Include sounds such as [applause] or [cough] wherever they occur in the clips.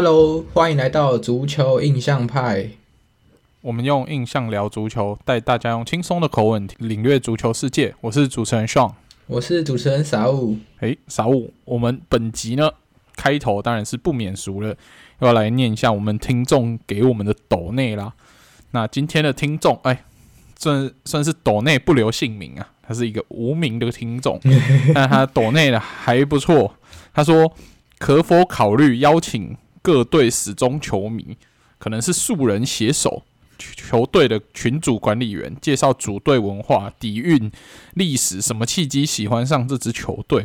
Hello，欢迎来到足球印象派。我们用印象聊足球，带大家用轻松的口吻领略足球世界。我是主持人 Sean，我是主持人 Saul。哎，Saul，我们本集呢，开头当然是不免俗了，要来念一下我们听众给我们的抖内啦。那今天的听众，哎，算算是抖内不留姓名啊，他是一个无名的听众，[laughs] 但他抖内的还不错。他说，可否考虑邀请？各队死忠球迷，可能是素人写手，球队的群组管理员介绍主队文化、底蕴、历史，什么契机喜欢上这支球队？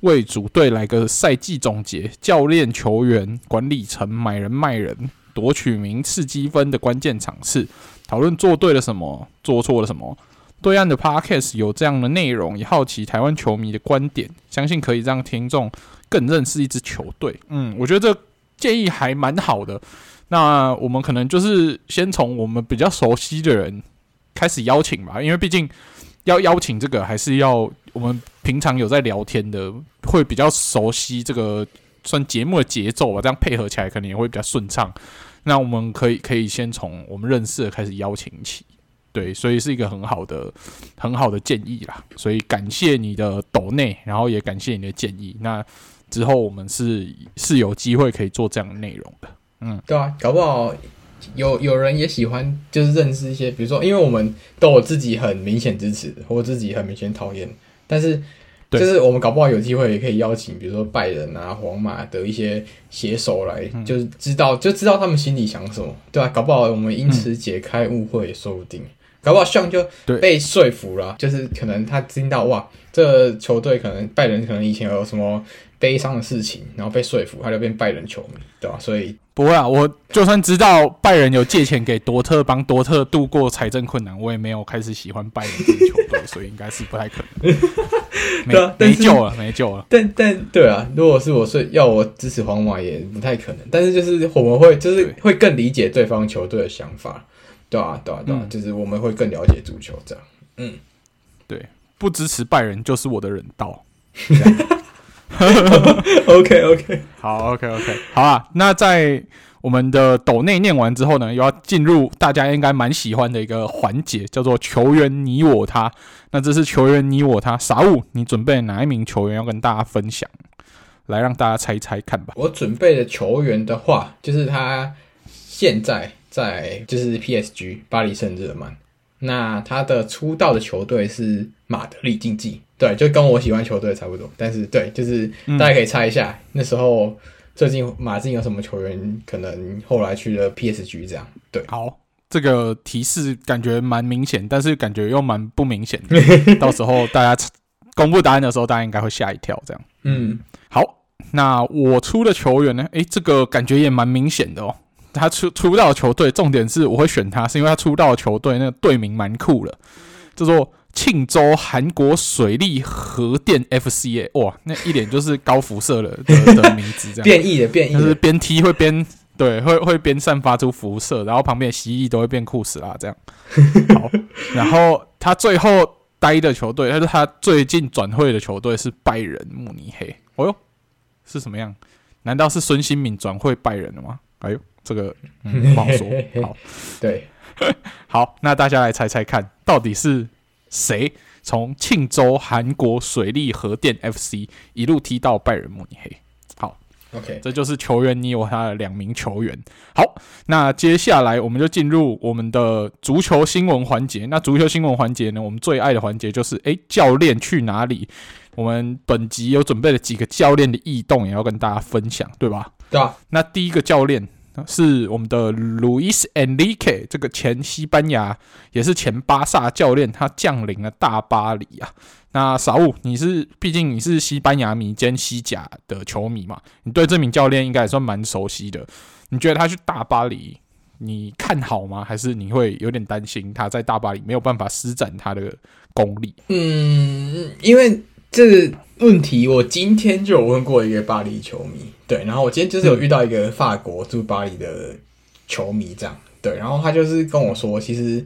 为主队来个赛季总结，教练、球员、管理层买人卖人，夺取名次积分的关键场次，讨论做对了什么，做错了什么。对岸的 Podcast 有这样的内容，也好奇台湾球迷的观点，相信可以让听众更认识一支球队。嗯，我觉得这。建议还蛮好的，那我们可能就是先从我们比较熟悉的人开始邀请吧，因为毕竟要邀请这个还是要我们平常有在聊天的，会比较熟悉这个算节目的节奏吧，这样配合起来可能也会比较顺畅。那我们可以可以先从我们认识的开始邀请起，对，所以是一个很好的很好的建议啦。所以感谢你的抖内，然后也感谢你的建议。那。之后我们是是有机会可以做这样的内容的，嗯，对啊，搞不好有有人也喜欢，就是认识一些，比如说，因为我们都有自己很明显支持，或自己很明显讨厌，但是就是我们搞不好有机会也可以邀请，比如说拜仁啊、皇马的一些写手来，就是知道就知道他们心里想什么，对啊，搞不好我们因此解开误会也说不定，搞不好像就被说服了，就是可能他听到哇，这球队可能拜仁可能以前有什么。悲伤的事情，然后被说服，他就变拜仁球迷，对吧？所以不会啊，我就算知道拜仁有借钱给多特，帮多特度过财政困难，我也没有开始喜欢拜仁这个球队，所以应该是不太可能。没 [laughs] 对啊，没救了，没救了。但但对啊，如果是我是要我支持皇马，也不太可能。但是就是我们会就是会更理解对方球队的想法，对啊，对啊，对啊，嗯、就是我们会更了解足球这样。嗯，对，不支持拜仁就是我的人道。[laughs] OK OK，好 OK OK，好啊。那在我们的抖内念完之后呢，又要进入大家应该蛮喜欢的一个环节，叫做球员你我他。那这是球员你我他，啥物？你准备哪一名球员要跟大家分享？来让大家猜一猜看吧。我准备的球员的话，就是他现在在就是 PSG 巴黎圣日耳曼。那他的出道的球队是马德里竞技，对，就跟我喜欢球队差不多。但是，对，就是大家可以猜一下，嗯、那时候最近马竞有什么球员可能后来去了 PSG 这样。对，好，这个提示感觉蛮明显，但是感觉又蛮不明显的。[laughs] 到时候大家公布答案的时候，大家应该会吓一跳。这样，嗯，好，那我出的球员呢？诶，这个感觉也蛮明显的哦。他出出道的球队，重点是我会选他，是因为他出道的球队那个队名蛮酷的，叫做庆州韩国水利核电 F C A，。哇，那一脸就是高辐射的 [laughs] 的名字，这样变异的变异，就是边踢会边对，会会边散发出辐射，然后旁边蜥蜴都会变酷死啦，这样。[laughs] 好，然后他最后待的球队，他是他最近转会的球队是拜仁慕尼黑。哦哟，是什么样？难道是孙兴敏转会拜仁了吗？哎呦！这个、嗯、不好说。好，[laughs] 对，好，那大家来猜猜看，到底是谁从庆州韩国水利核电 FC 一路踢到拜仁慕尼黑？好，OK，这就是球员你我他的两名球员。好，那接下来我们就进入我们的足球新闻环节。那足球新闻环节呢，我们最爱的环节就是，诶，教练去哪里？我们本集有准备了几个教练的异动，也要跟大家分享，对吧？对啊。那第一个教练。是我们的路易斯·恩里克，这个前西班牙也是前巴萨教练，他降临了大巴黎啊。那沙乌，你是毕竟你是西班牙迷兼西甲的球迷嘛，你对这名教练应该也算蛮熟悉的。你觉得他去大巴黎，你看好吗？还是你会有点担心他在大巴黎没有办法施展他的功力？嗯，因为这个问题，我今天就有问过一个巴黎球迷。对，然后我今天就是有遇到一个法国驻巴黎的球迷，这样对，然后他就是跟我说，其实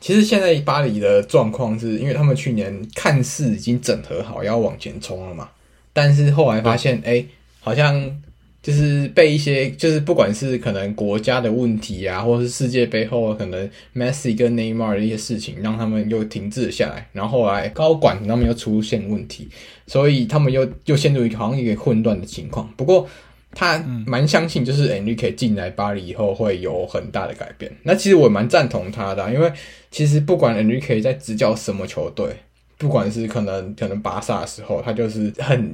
其实现在巴黎的状况是因为他们去年看似已经整合好要往前冲了嘛，但是后来发现，哎，好像就是被一些，就是不管是可能国家的问题啊，或者是世界杯后可能 Messi 跟 Neymar 的一些事情，让他们又停滞下来，然后后来高管他们又出现问题，所以他们又又陷入一个好像一个混乱的情况。不过他蛮相信，就是 Enrique 进来巴黎以后会有很大的改变。那其实我蛮赞同他的啊，因为其实不管 Enrique 在执教什么球队。不管是可能可能巴萨的时候，他就是很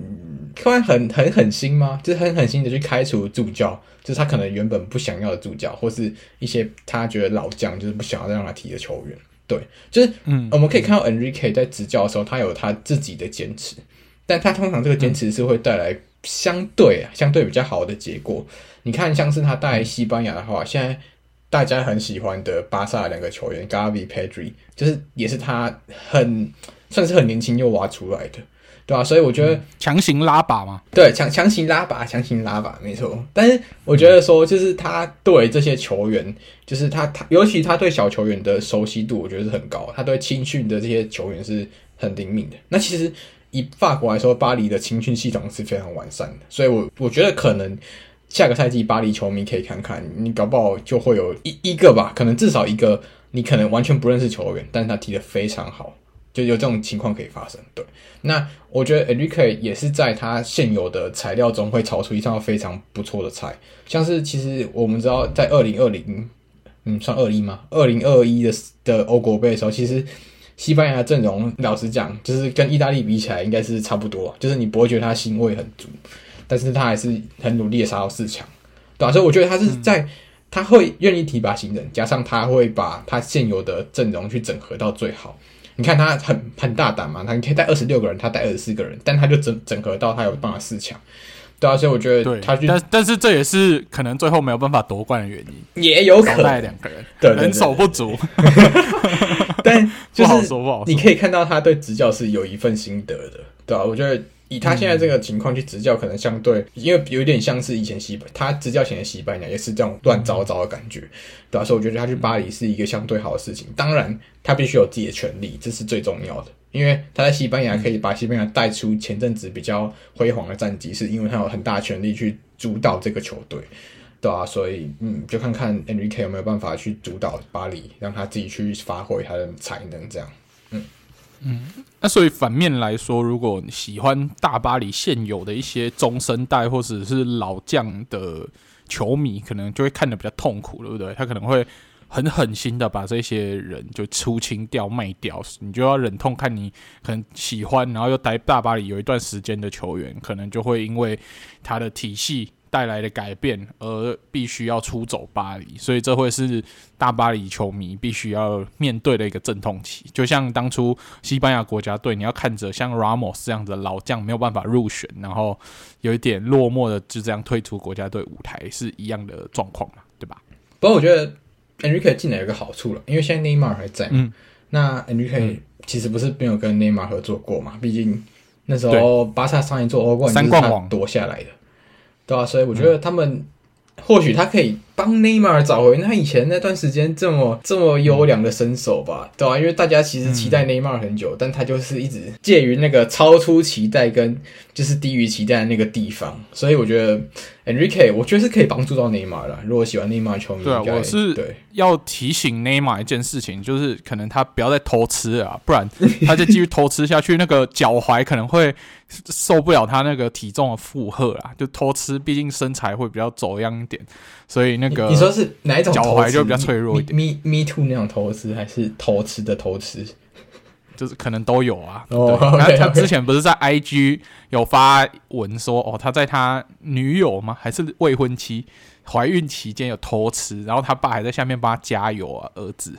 突然很很狠心吗？就是很狠心的去开除助教，就是他可能原本不想要的助教，或是一些他觉得老将就是不想要再让他踢的球员。对，就是嗯，我们可以看到 Enrique 在执教的时候，他有他自己的坚持，但他通常这个坚持是会带来相对啊相对比较好的结果。你看，像是他带西班牙的话，现在大家很喜欢的巴萨的两个球员 Gavi、Pedri，就是也是他很。算是很年轻又挖出来的，对吧、啊？所以我觉得强、嗯、行拉拔嘛，对，强强行拉拔，强行拉拔，没错。但是我觉得说，就是他对这些球员，就是他他，尤其他对小球员的熟悉度，我觉得是很高。他对青训的这些球员是很灵敏的。那其实以法国来说，巴黎的青训系统是非常完善的。所以我我觉得可能下个赛季巴黎球迷可以看看，你搞不好就会有一一个吧，可能至少一个，你可能完全不认识球员，但是他踢得非常好。就有这种情况可以发生，对。那我觉得 Enrique 也是在他现有的材料中会炒出一道非常不错的菜，像是其实我们知道在二零二零，嗯，算二一吗？二零二一的的欧国杯的时候，其实西班牙的阵容老实讲，就是跟意大利比起来应该是差不多，就是你不会觉得他腥味很足，但是他还是很努力的杀到四强，对吧？所以我觉得他是在、嗯、他会愿意提拔新人，加上他会把他现有的阵容去整合到最好。你看他很很大胆嘛，他可以带二十六个人，他带二十四个人，但他就整整合到他有办法四强，对啊，所以我觉得他去但但是这也是可能最后没有办法夺冠的原因，也有可能。带两个人，对，人手不足，[laughs] 但就是你可以看到他对执教是有一份心得的，对啊，我觉得。以他现在这个情况去执教，可能相对，因为有点像是以前西班，他执教前的西班牙也是这种乱糟糟的感觉，对吧？所以我觉得他去巴黎是一个相对好的事情。当然，他必须有自己的权利，这是最重要的。因为他在西班牙可以把西班牙带出前阵子比较辉煌的战绩，是因为他有很大权力去主导这个球队，对吧？所以，嗯，就看看 Nik 有没有办法去主导巴黎，让他自己去发挥他的才能，这样。嗯，那所以反面来说，如果喜欢大巴黎现有的一些中生代或者是老将的球迷，可能就会看得比较痛苦，对不对？他可能会很狠心的把这些人就出清掉、卖掉，你就要忍痛看你很喜欢，然后又待大巴黎有一段时间的球员，可能就会因为他的体系。带来的改变，而必须要出走巴黎，所以这会是大巴黎球迷必须要面对的一个阵痛期。就像当初西班牙国家队，你要看着像 Ramos 这样的老将没有办法入选，然后有一点落寞的就这样退出国家队舞台，是一样的状况嘛，对吧？不过我觉得 Enrique 进来有个好处了，因为现在内马尔还在，嗯，那 Enrique 其实不是没有跟内马尔合作过嘛，毕竟那时候巴萨上一座欧冠三冠王夺下来的。对啊，所以我觉得他们、嗯、或许他可以帮内马尔找回他以前那段时间这么这么优良的身手吧，对啊，因为大家其实期待内马尔很久，嗯、但他就是一直介于那个超出期待跟就是低于期待的那个地方，所以我觉得 Enrique 我觉得是可以帮助到内马尔的。如果喜欢内马尔球迷，对啊，我是要提醒内马尔一件事情，就是可能他不要再偷吃了啊，不然他再继续偷吃下去，那个脚踝可能会。受不了他那个体重的负荷啦，就偷吃，毕竟身材会比较走样一点，所以那个你说是哪一种？脚踝就比较脆弱一点。Me Me Too 那种偷吃，还是偷吃的偷吃？就是可能都有啊。哦，他他之前不是在 IG 有发文说，哦，他在他女友吗？还是未婚妻怀孕期间有偷吃，然后他爸还在下面帮他加油啊，儿子。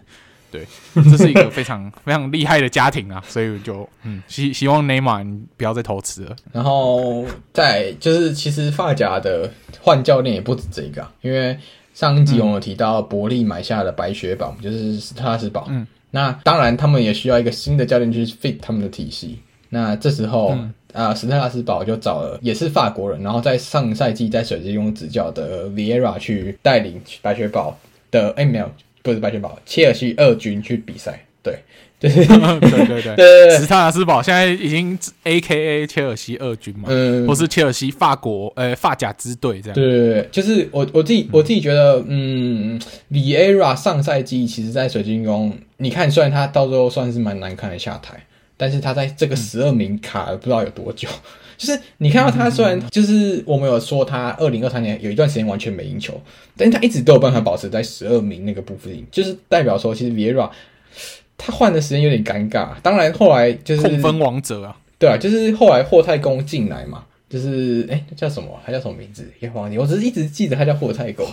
对，这是一个非常 [laughs] 非常厉害的家庭啊，所以就嗯希希望内马尔你不要再偷吃了。然后在就是，其实发夹的换教练也不止这个，因为上一集我们有提到伯利买下了白雪宝，嗯、就是斯特拉斯堡。嗯，那当然他们也需要一个新的教练去 fit 他们的体系。那这时候啊、嗯呃，斯特拉斯堡就找了也是法国人，然后在上赛季在水晶宫执教的 Vieira 去带领白雪堡的哎没有。不是白雪堡，切尔西二军去比赛，对对，就是对对对对对，史塔纳斯堡现在已经 A K A 切尔西二军嘛，嗯，或是切尔西法国呃法甲支队这样。对对对，就是我我自己我自己觉得，嗯，Vieira 上赛季其实，在水晶宫，你看虽然他到最后算是蛮难看的下台，但是他在这个十二名卡了不知道有多久。嗯 [laughs] 就是你看到他，虽然就是我们有说他二零二三年有一段时间完全没赢球，但是他一直都有办法保持在十二名那个部分，就是代表说其实 Vieira 他换的时间有点尴尬。当然后来就是控分王者啊，对啊，就是后来霍太公进来嘛，就是哎、欸、叫什么？他叫什么名字？也忘记，我只是一直记得他叫霍太公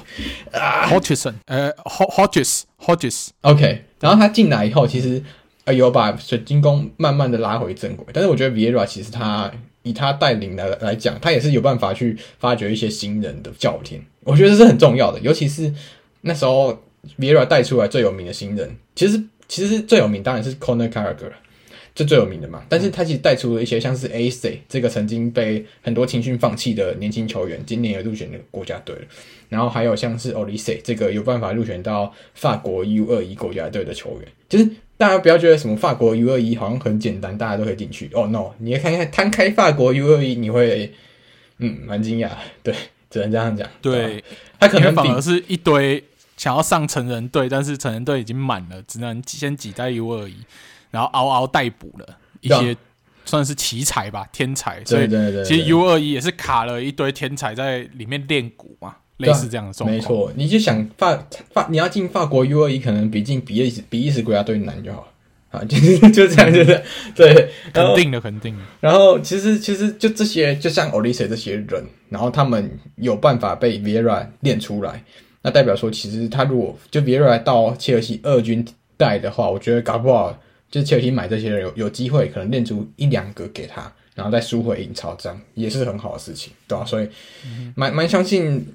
啊，Hodgson，呃，Hodges，Hodges，OK。然后他进来以后，其实呃有把水晶宫慢慢的拉回正轨，但是我觉得 Vieira 其实他。以他带领的来讲，他也是有办法去发掘一些新人的教练，我觉得这是很重要的。尤其是那时候 Vieira 带出来最有名的新人，其实其实最有名当然是 Conor Gallagher，这最有名的嘛。但是他其实带出了一些像是 AC 这个曾经被很多青训放弃的年轻球员，今年也入选了国家队了。然后还有像是 Olise 这个有办法入选到法国 U 二一国家队的球员，就是。大家不要觉得什么法国 U 二一好像很简单，大家都可以进去。哦、oh, no！你看看摊开法国 U 二一，你会嗯蛮惊讶。对，只能这样讲。对，他可能反而是一堆想要上成人队，但是成人队已经满了，只能先挤在 U 二一，然后嗷嗷待哺了一些算是奇才吧，天才。所以其实 U 二一也是卡了一堆天才在里面练鼓嘛。类似这样的状况，没错，你就想法法，你要进法国 U 二一，可能比进比利时比利时国家队难就好了啊，[laughs] 就就这样，就是对，肯定的，肯定的。然后其实其实就这些，就像 Olise 这些人，然后他们有办法被 Vieira 练出来，那代表说，其实他如果就 Vieira 到切尔西二军带的话，我觉得搞不好就是切尔西买这些人有有机会，可能练出一两个给他，然后再输回英超，这样也是很好的事情，对吧？所以蛮蛮相信。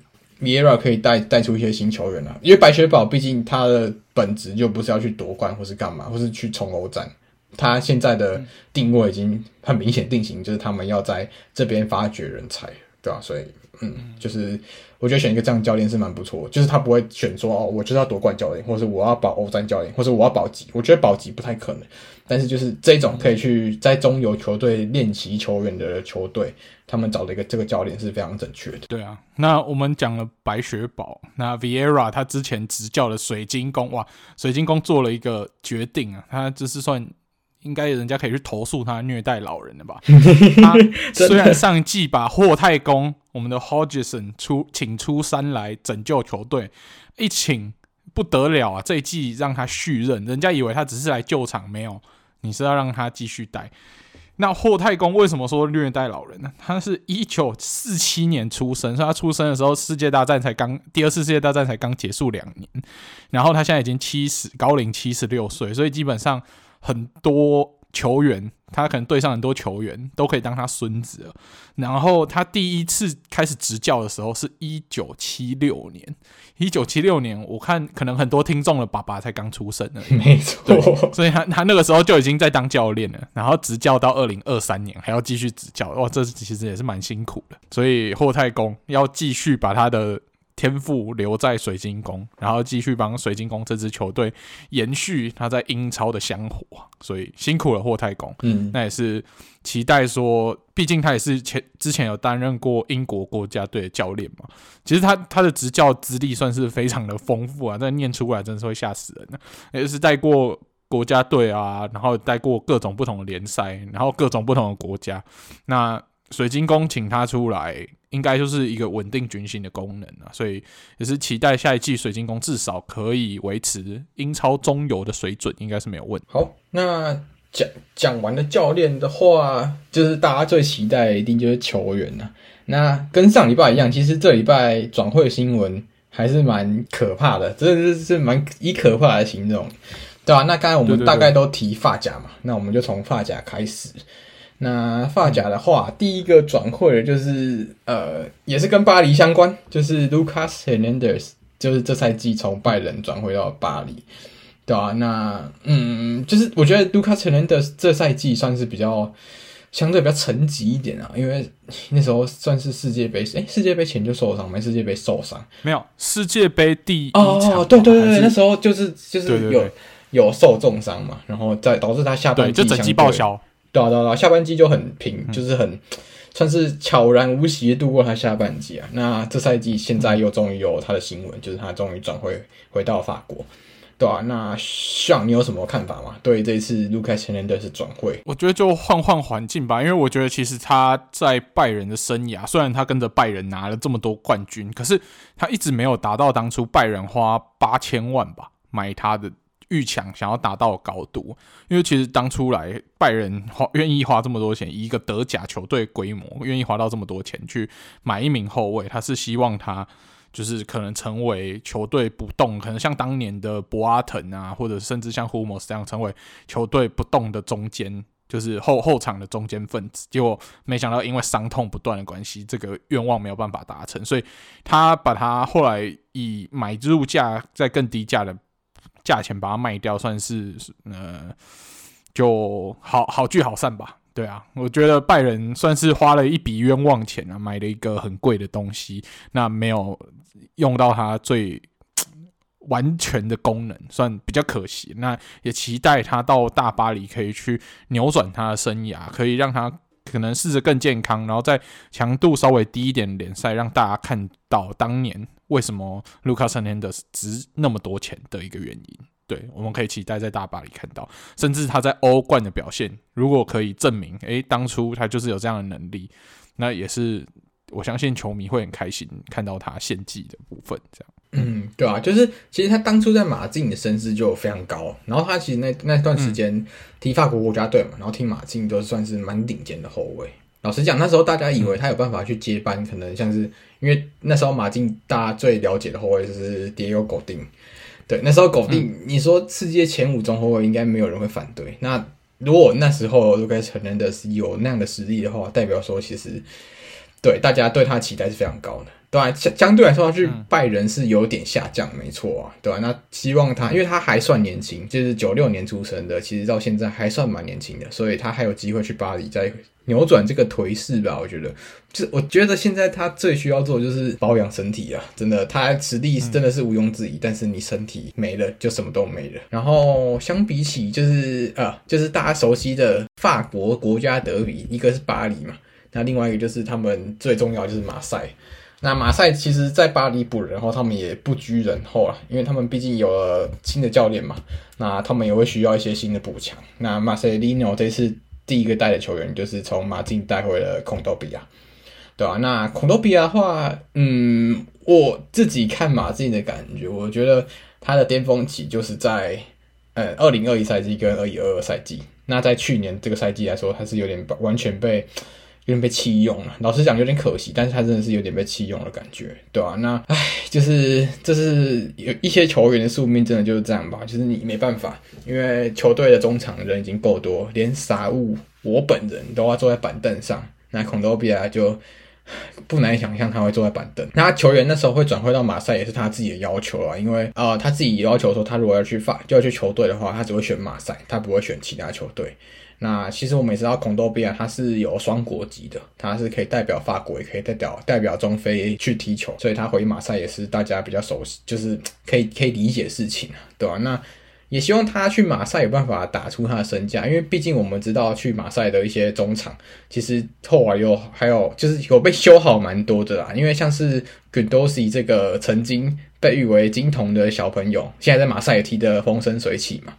Vieira 可以带带出一些新球员啊，因为白雪宝毕竟他的本质就不是要去夺冠或是干嘛，或是去冲欧战，他现在的定位已经很明显定型，就是他们要在这边发掘人才，对吧？所以，嗯，就是我觉得选一个这样教练是蛮不错，就是他不会选说哦，我就是要夺冠教练，或是我要保欧战教练，或是我要保级，我觉得保级不太可能。但是就是这种可以去在中游球队练习球员的球队，他们找的一个这个教练是非常正确的。对啊，那我们讲了白雪宝，那 Vieira 他之前执教的水晶宫，哇，水晶宫做了一个决定啊，他就是算应该人家可以去投诉他虐待老人的吧？[laughs] 他虽然上一季把霍太公我们的 Hodgson 出请出山来拯救球队，一请不得了啊，这一季让他续任，人家以为他只是来救场，没有。你是要让他继续带？那霍太公为什么说虐待老人呢？他是一九四七年出生，所以他出生的时候世界大战才刚，第二次世界大战才刚结束两年，然后他现在已经七十，高龄七十六岁，所以基本上很多。球员，他可能队上很多球员都可以当他孙子了。然后他第一次开始执教的时候是一九七六年，一九七六年，我看可能很多听众的爸爸才刚出生呢。没错，所以他他那个时候就已经在当教练了，然后执教到二零二三年还要继续执教，哇，这其实也是蛮辛苦的。所以霍太公要继续把他的。天赋留在水晶宫，然后继续帮水晶宫这支球队延续他在英超的香火，所以辛苦了霍太公。嗯，那也是期待说，毕竟他也是前之前有担任过英国国家队的教练嘛。其实他他的执教资历算是非常的丰富啊，但念出来真的是会吓死人的。也是带过国家队啊，然后带过各种不同的联赛，然后各种不同的国家。那水晶宫请他出来。应该就是一个稳定军心的功能啊，所以也是期待下一季水晶宫至少可以维持英超中游的水准，应该是没有问题。好，那讲讲完了教练的话，就是大家最期待的一定就是球员了啊。那跟上礼拜一样，其实这礼拜转会新闻还是蛮可怕的，真的是是蛮以可怕来形容，对吧？那刚才我们大概都提发夹嘛，那我们就从发夹开始。那发夹的话，嗯、第一个转会的就是呃，也是跟巴黎相关，就是 Lucas Hernandez，就是这赛季从拜仁转会到巴黎，对啊，那嗯，就是我觉得 Lucas Hernandez 这赛季算是比较相对比较沉寂一点啊，因为那时候算是世界杯，诶、欸，世界杯前就受伤，没世界杯受伤，没有世界杯第一场哦，对对对，那时候就是就是有。对对对有受重伤嘛，然后再导致他下半季就整季报销，对啊对啊，下半季就很平，嗯、就是很算是悄然无息度过他下半季啊。那这赛季现在又终于有他的新闻，嗯、就是他终于转会回到法国。对啊，那像你有什么看法吗？对这一次卢卡斯·赫南德斯转会，我觉得就换换环境吧，因为我觉得其实他在拜仁的生涯，虽然他跟着拜仁拿了这么多冠军，可是他一直没有达到当初拜仁花八千万吧买他的预抢想要达到高度。因为其实当初来拜仁花愿意花这么多钱，一个德甲球队规模愿意花到这么多钱去买一名后卫，他是希望他。就是可能成为球队不动，可能像当年的博阿滕啊，或者甚至像胡莫斯这样成为球队不动的中坚，就是后后场的中坚分子。结果没想到因为伤痛不断的关系，这个愿望没有办法达成，所以他把他后来以买入价在更低价的价钱把它卖掉，算是呃就好好聚好散吧。对啊，我觉得拜仁算是花了一笔冤枉钱啊，买了一个很贵的东西，那没有用到它最完全的功能，算比较可惜。那也期待他到大巴黎可以去扭转他的生涯，可以让他可能试着更健康，然后在强度稍微低一点联赛，让大家看到当年为什么卢卡斯·赫南德值那么多钱的一个原因。对，我们可以期待在大巴黎看到，甚至他在欧冠的表现，如果可以证明，诶，当初他就是有这样的能力，那也是我相信球迷会很开心看到他献技的部分。这样，嗯，对啊，就是其实他当初在马竞的声势就非常高，然后他其实那那段时间踢法国国家队嘛，然后踢马竞都算是蛮顶尖的后卫。老实讲，那时候大家以为他有办法去接班，可能像是因为那时候马竞大家最了解的后卫就是 Diego Godin。对，那时候狗定，你说世界前五中后卫应该没有人会反对。那如果那时候卢卡斯·赫南德斯有那样的实力的话，代表说其实对大家对他期待是非常高的。对啊，相相对来说，他去拜仁是有点下降，没错啊，对吧？那希望他，因为他还算年轻，就是九六年出生的，其实到现在还算蛮年轻的，所以他还有机会去巴黎再扭转这个颓势吧？我觉得，就我觉得现在他最需要做的就是保养身体啊，真的，他实力真的是毋庸置疑，但是你身体没了，就什么都没了。然后相比起就是啊，就是大家熟悉的法国国家德比，一个是巴黎嘛，那另外一个就是他们最重要就是马赛。那马赛其实，在巴黎补人后，他们也不居人后啊，因为他们毕竟有了新的教练嘛，那他们也会需要一些新的补强。那马塞利诺这次第一个带的球员，就是从马竞带回了孔多比亚，对、啊？那孔多比亚的话，嗯，我自己看马竞的感觉，我觉得他的巅峰期就是在呃二零二一赛季跟二一二二赛季。那在去年这个赛季来说，他是有点完全被。有点被弃用了，老实讲有点可惜，但是他真的是有点被弃用的感觉，对、啊？那唉，就是这是有一些球员的宿命，真的就是这样吧？就是你没办法，因为球队的中场人已经够多，连傻物我本人都要坐在板凳上，那孔多比亚就不难想象他会坐在板凳。那球员那时候会转会到马赛，也是他自己的要求啊，因为啊、他自己要求说，他如果要去法就要去球队的话，他只会选马赛，他不会选其他球队。那其实我们也知道，孔多比亚他是有双国籍的，他是可以代表法国，也可以代表代表中非去踢球，所以他回马赛也是大家比较熟悉，就是可以可以理解事情啊，对吧？那也希望他去马赛有办法打出他的身价，因为毕竟我们知道去马赛的一些中场，其实后来有还有就是有被修好蛮多的啦，因为像是 Gundosi 这个曾经被誉为金童的小朋友，现在在马赛也踢得风生水起嘛。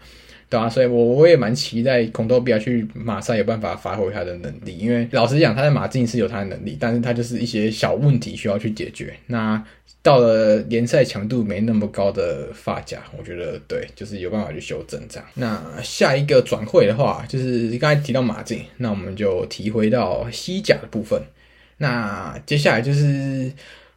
对啊，所以我我也蛮期待孔多比亚去马赛有办法发挥他的能力，因为老实讲，他在马竞是有他的能力，但是他就是一些小问题需要去解决。那到了联赛强度没那么高的法甲，我觉得对，就是有办法去修正这样。那下一个转会的话，就是刚才提到马竞，那我们就提回到西甲的部分。那接下来就是。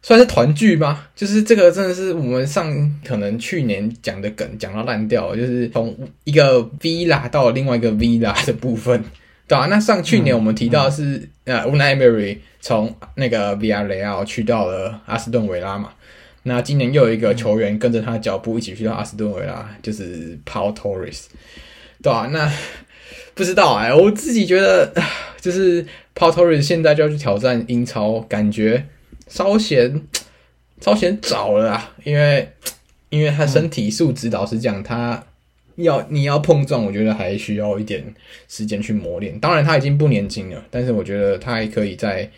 算是团聚吗？就是这个真的是我们上可能去年讲的梗讲到烂掉，就是从一个 Villa 到另外一个 Villa 的部分，对啊，那上去年我们提到是、呃，Unai Emery 从那个 Villarreal 去到了阿斯顿维拉嘛。那今年又有一个球员跟着他的脚步一起去到阿斯顿维拉，就是 Paul Torres，对啊，那不知道哎、欸，我自己觉得就是 Paul Torres 现在就要去挑战英超，感觉。稍显稍显早了啊，因为因为他身体素质，老实讲，他要你要碰撞，我觉得还需要一点时间去磨练。当然他已经不年轻了，但是我觉得他还可以再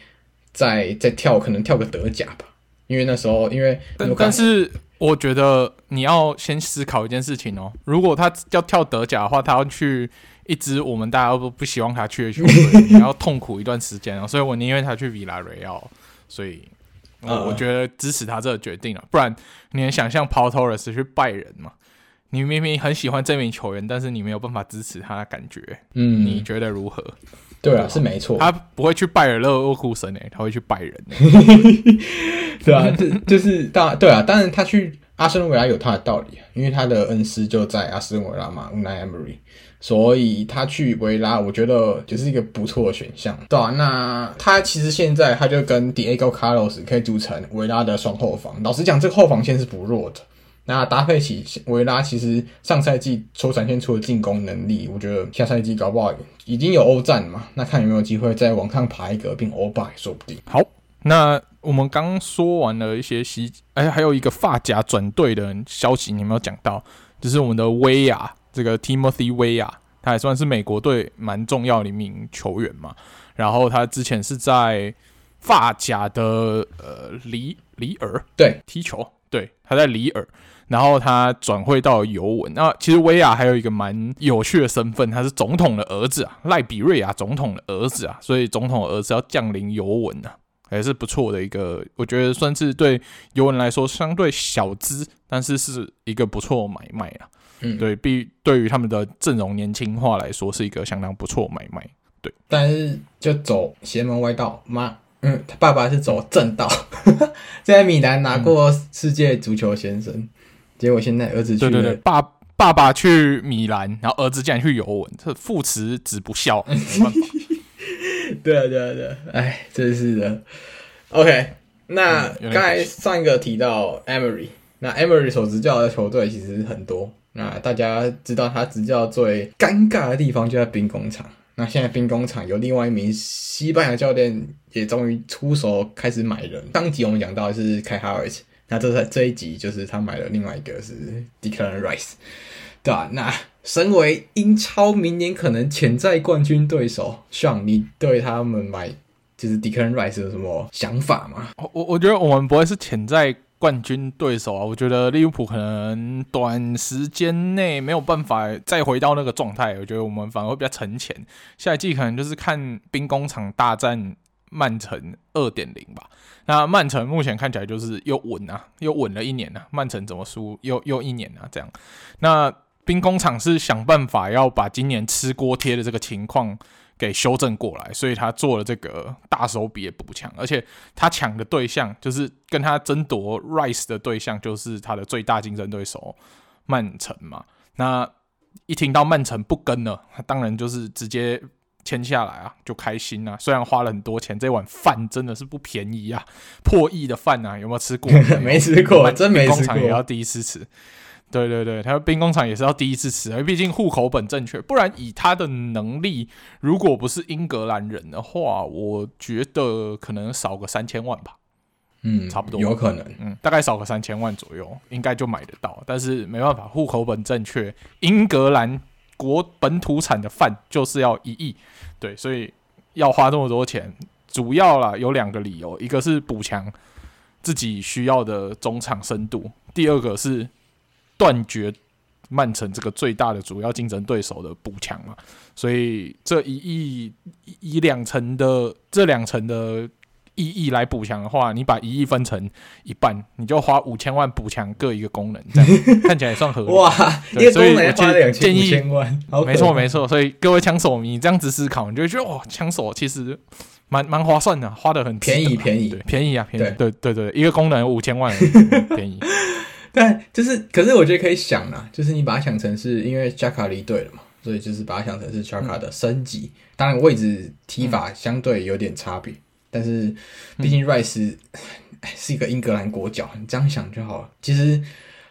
再再跳，可能跳个德甲吧。因为那时候，因为但，但是我觉得你要先思考一件事情哦。如果他要跳德甲的话，他要去一支我们大家都不希望他去的球队，[laughs] 你要痛苦一段时间哦。所以我宁愿他去维拉瑞奥。所以。我我觉得支持他这个决定了，不然你能想象 Paul Torres 去拜仁吗？你明明很喜欢这名球员，但是你没有办法支持他的感觉，嗯，你觉得如何？对啊，是没错，他不会去拜尔勒沃库森诶，他会去拜仁，[laughs] 对啊，就就是大对啊，当然他去阿斯顿维拉有他的道理啊，因为他的恩师就在阿斯顿维拉嘛，Unai Emery。所以他去维拉，我觉得就是一个不错的选项，对啊，那他其实现在他就跟 Diego Carlos 可以组成维拉的双后防。老实讲，这个后防线是不弱的。那搭配起维拉，其实上赛季所展现出的进攻能力，我觉得下赛季搞不好已经有欧战嘛。那看有没有机会再往上爬一格，并欧霸也说不定。好，那我们刚说完了一些西，哎，还有一个发夹转队的消息，你有没有讲到？就是我们的威亚。这个 Timothy Weah，他也算是美国队蛮重要的一名球员嘛。然后他之前是在法甲的呃里里尔对踢球，对，他在里尔，然后他转会到尤文。那其实威亚还有一个蛮有趣的身份，他是总统的儿子啊，赖比瑞亚总统的儿子啊，所以总统的儿子要降临尤文啊，还是不错的一个，我觉得算是对尤文来说相对小资，但是是一个不错买卖啊。嗯，对比对于他们的阵容年轻化来说，是一个相当不错买卖。对，但是就走邪门歪道妈，嗯，他爸爸是走正道，[laughs] 在米兰拿过世界足球先生，嗯、结果现在儿子去对对对，爸爸爸去米兰，然后儿子竟然去尤文，这父慈子不孝，[laughs] 没办法。对啊对啊对啊，哎，真是的。OK，那刚、嗯、才上一个提到 Emery，那 Emery 所执教的球队其实很多。那大家知道他执教最尴尬的地方就在兵工厂。那现在兵工厂有另外一名西班牙教练也终于出手开始买人。上集我们讲到的是凯哈维斯，那这在这一集就是他买了另外一个是 Declan Rice，对吧？那身为英超明年可能潜在冠军对手，像你对他们买就是 Declan Rice 有什么想法吗？我我觉得我们不会是潜在。冠军对手啊，我觉得利物浦可能短时间内没有办法再回到那个状态。我觉得我们反而会比较沉潜，下一季可能就是看兵工厂大战曼城二点零吧。那曼城目前看起来就是又稳啊，又稳了一年啊。曼城怎么输又又一年啊？这样，那兵工厂是想办法要把今年吃锅贴的这个情况。给修正过来，所以他做了这个大手笔的补强，而且他抢的对象就是跟他争夺 Rice 的对象，就是他的最大竞争对手曼城嘛。那一听到曼城不跟了，他当然就是直接签下来啊，就开心啊。虽然花了很多钱，这碗饭真的是不便宜啊，破亿的饭啊，有没有吃过？[laughs] 没吃过，真没吃过。工厂也要第一次吃。对对对，他兵工厂也是要第一次吃，因为毕竟户口本正确，不然以他的能力，如果不是英格兰人的话，我觉得可能少个三千万吧。嗯，差不多，有可能，嗯，大概少个三千万左右，应该就买得到。但是没办法，户口本正确，英格兰国本土产的饭就是要一亿，对，所以要花这么多钱，主要啦有两个理由，一个是补强自己需要的中场深度，第二个是。断绝曼城这个最大的主要竞争对手的补强嘛，所以这一亿以两成的这两成的一亿来补强的话，你把一亿分成一半，你就花五千万补强各一个功能，这样 [laughs] 看起来也算合理。哇，对，所以我建议建议，没错没错，错所以各位枪手迷这样子思考，你就会觉得哇，枪手其实蛮蛮划算的，花的很便宜便宜。便宜啊便宜，对。对对，一个功能五千万 [laughs] 便宜。但就是，可是我觉得可以想啊，就是你把它想成是因为贾卡离队了嘛，所以就是把它想成是贾卡的升级。嗯、当然位置踢法相对有点差别，但是毕竟 Rice 是一个英格兰国脚，你这样想就好了。其实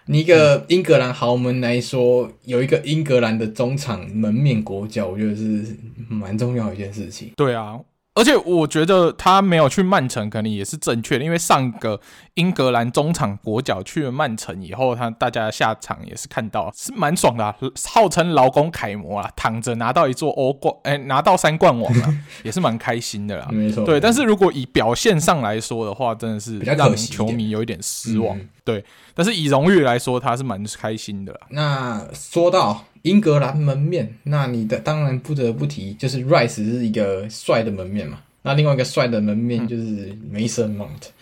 你一个英格兰豪门来说，有一个英格兰的中场门面国脚，我觉得是蛮重要的一件事情。对啊。而且我觉得他没有去曼城，可能也是正确的，因为上个英格兰中场国脚去了曼城以后，他大家下场也是看到是蛮爽的、啊，号称劳工楷模啊，躺着拿到一座欧冠，哎，拿到三冠王啊，[laughs] 也是蛮开心的啦。没错，对。但是如果以表现上来说的话，真的是让球迷有一点失望。嗯、对，但是以荣誉来说，他是蛮开心的啦。那说到。英格兰门面，那你的当然不得不提，就是 Rice 是一个帅的门面嘛。那另外一个帅的门面就是 Mason Mount，、嗯、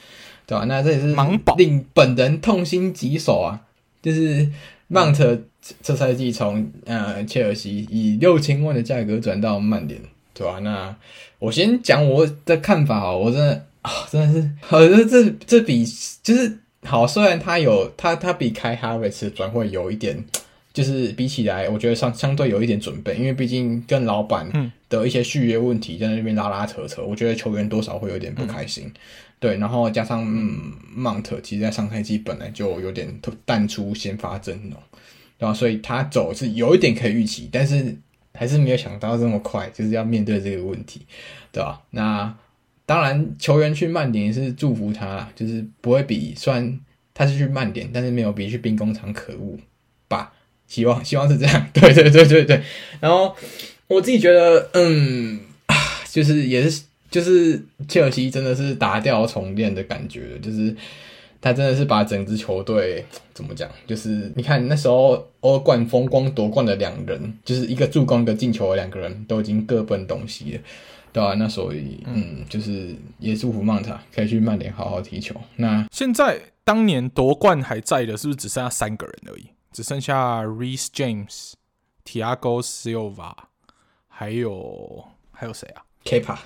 对吧？那这也是令本人痛心疾首啊。就是 Mount 这赛季从呃切尔西以六千万的价格转到曼联，对吧？那我先讲我的看法啊，我真的啊，真的是，我觉得这这比就是好，虽然他有他他比开哈维斯转会有一点。就是比起来，我觉得相相对有一点准备，因为毕竟跟老板的一些续约问题在那边拉拉扯扯，我觉得球员多少会有点不开心。嗯、对，然后加上嗯，Mount 其实在上赛季本来就有点淡出先发阵容，然后所以他走是有一点可以预期，但是还是没有想到这么快，就是要面对这个问题，对吧？那当然，球员去曼联是祝福他，就是不会比虽然他是去曼联，但是没有比去兵工厂可恶吧。希望 [laughs] 希望是这样，[laughs] 对对对对对。然后我自己觉得，嗯，就是也是就是切尔西真的是打掉重练的感觉，就是他真的是把整支球队怎么讲，就是你看那时候欧冠风光夺冠的两人，就是一个助攻一个进球的两个人都已经各奔东西了，对吧、啊？那所以嗯，就是也祝福曼塔可以去曼联好好踢球。那现在当年夺冠还在的，是不是只剩下三个人而已？只剩下 Reese James、Thiago Silva，还有还有谁啊？Kepa，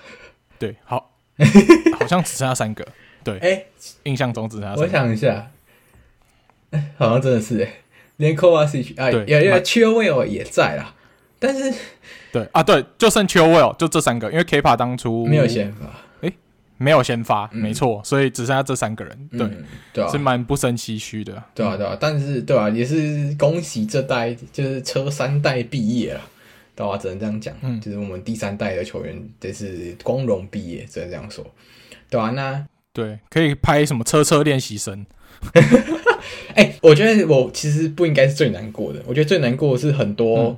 对，好，[laughs] 好像只剩下三个。对，哎、欸，印象中只剩下三个。我想一下，好像真的是哎，连 Kovacic 啊，也因为 Chilwell 也在啦，但是对啊，对，就剩 Chilwell 就这三个，因为 Kepa 当初没有先发。没有先发，嗯、没错，所以只剩下这三个人，对，嗯、对。啊，是蛮不胜唏嘘的，对啊，对啊，但是对啊，也是恭喜这代就是车三代毕业了，对啊，只能这样讲，嗯，就是我们第三代的球员这是光荣毕业，只能这样说，对啊，那对，可以拍什么车车练习生？[laughs] 哎、欸，我觉得我其实不应该是最难过的，我觉得最难过的是很多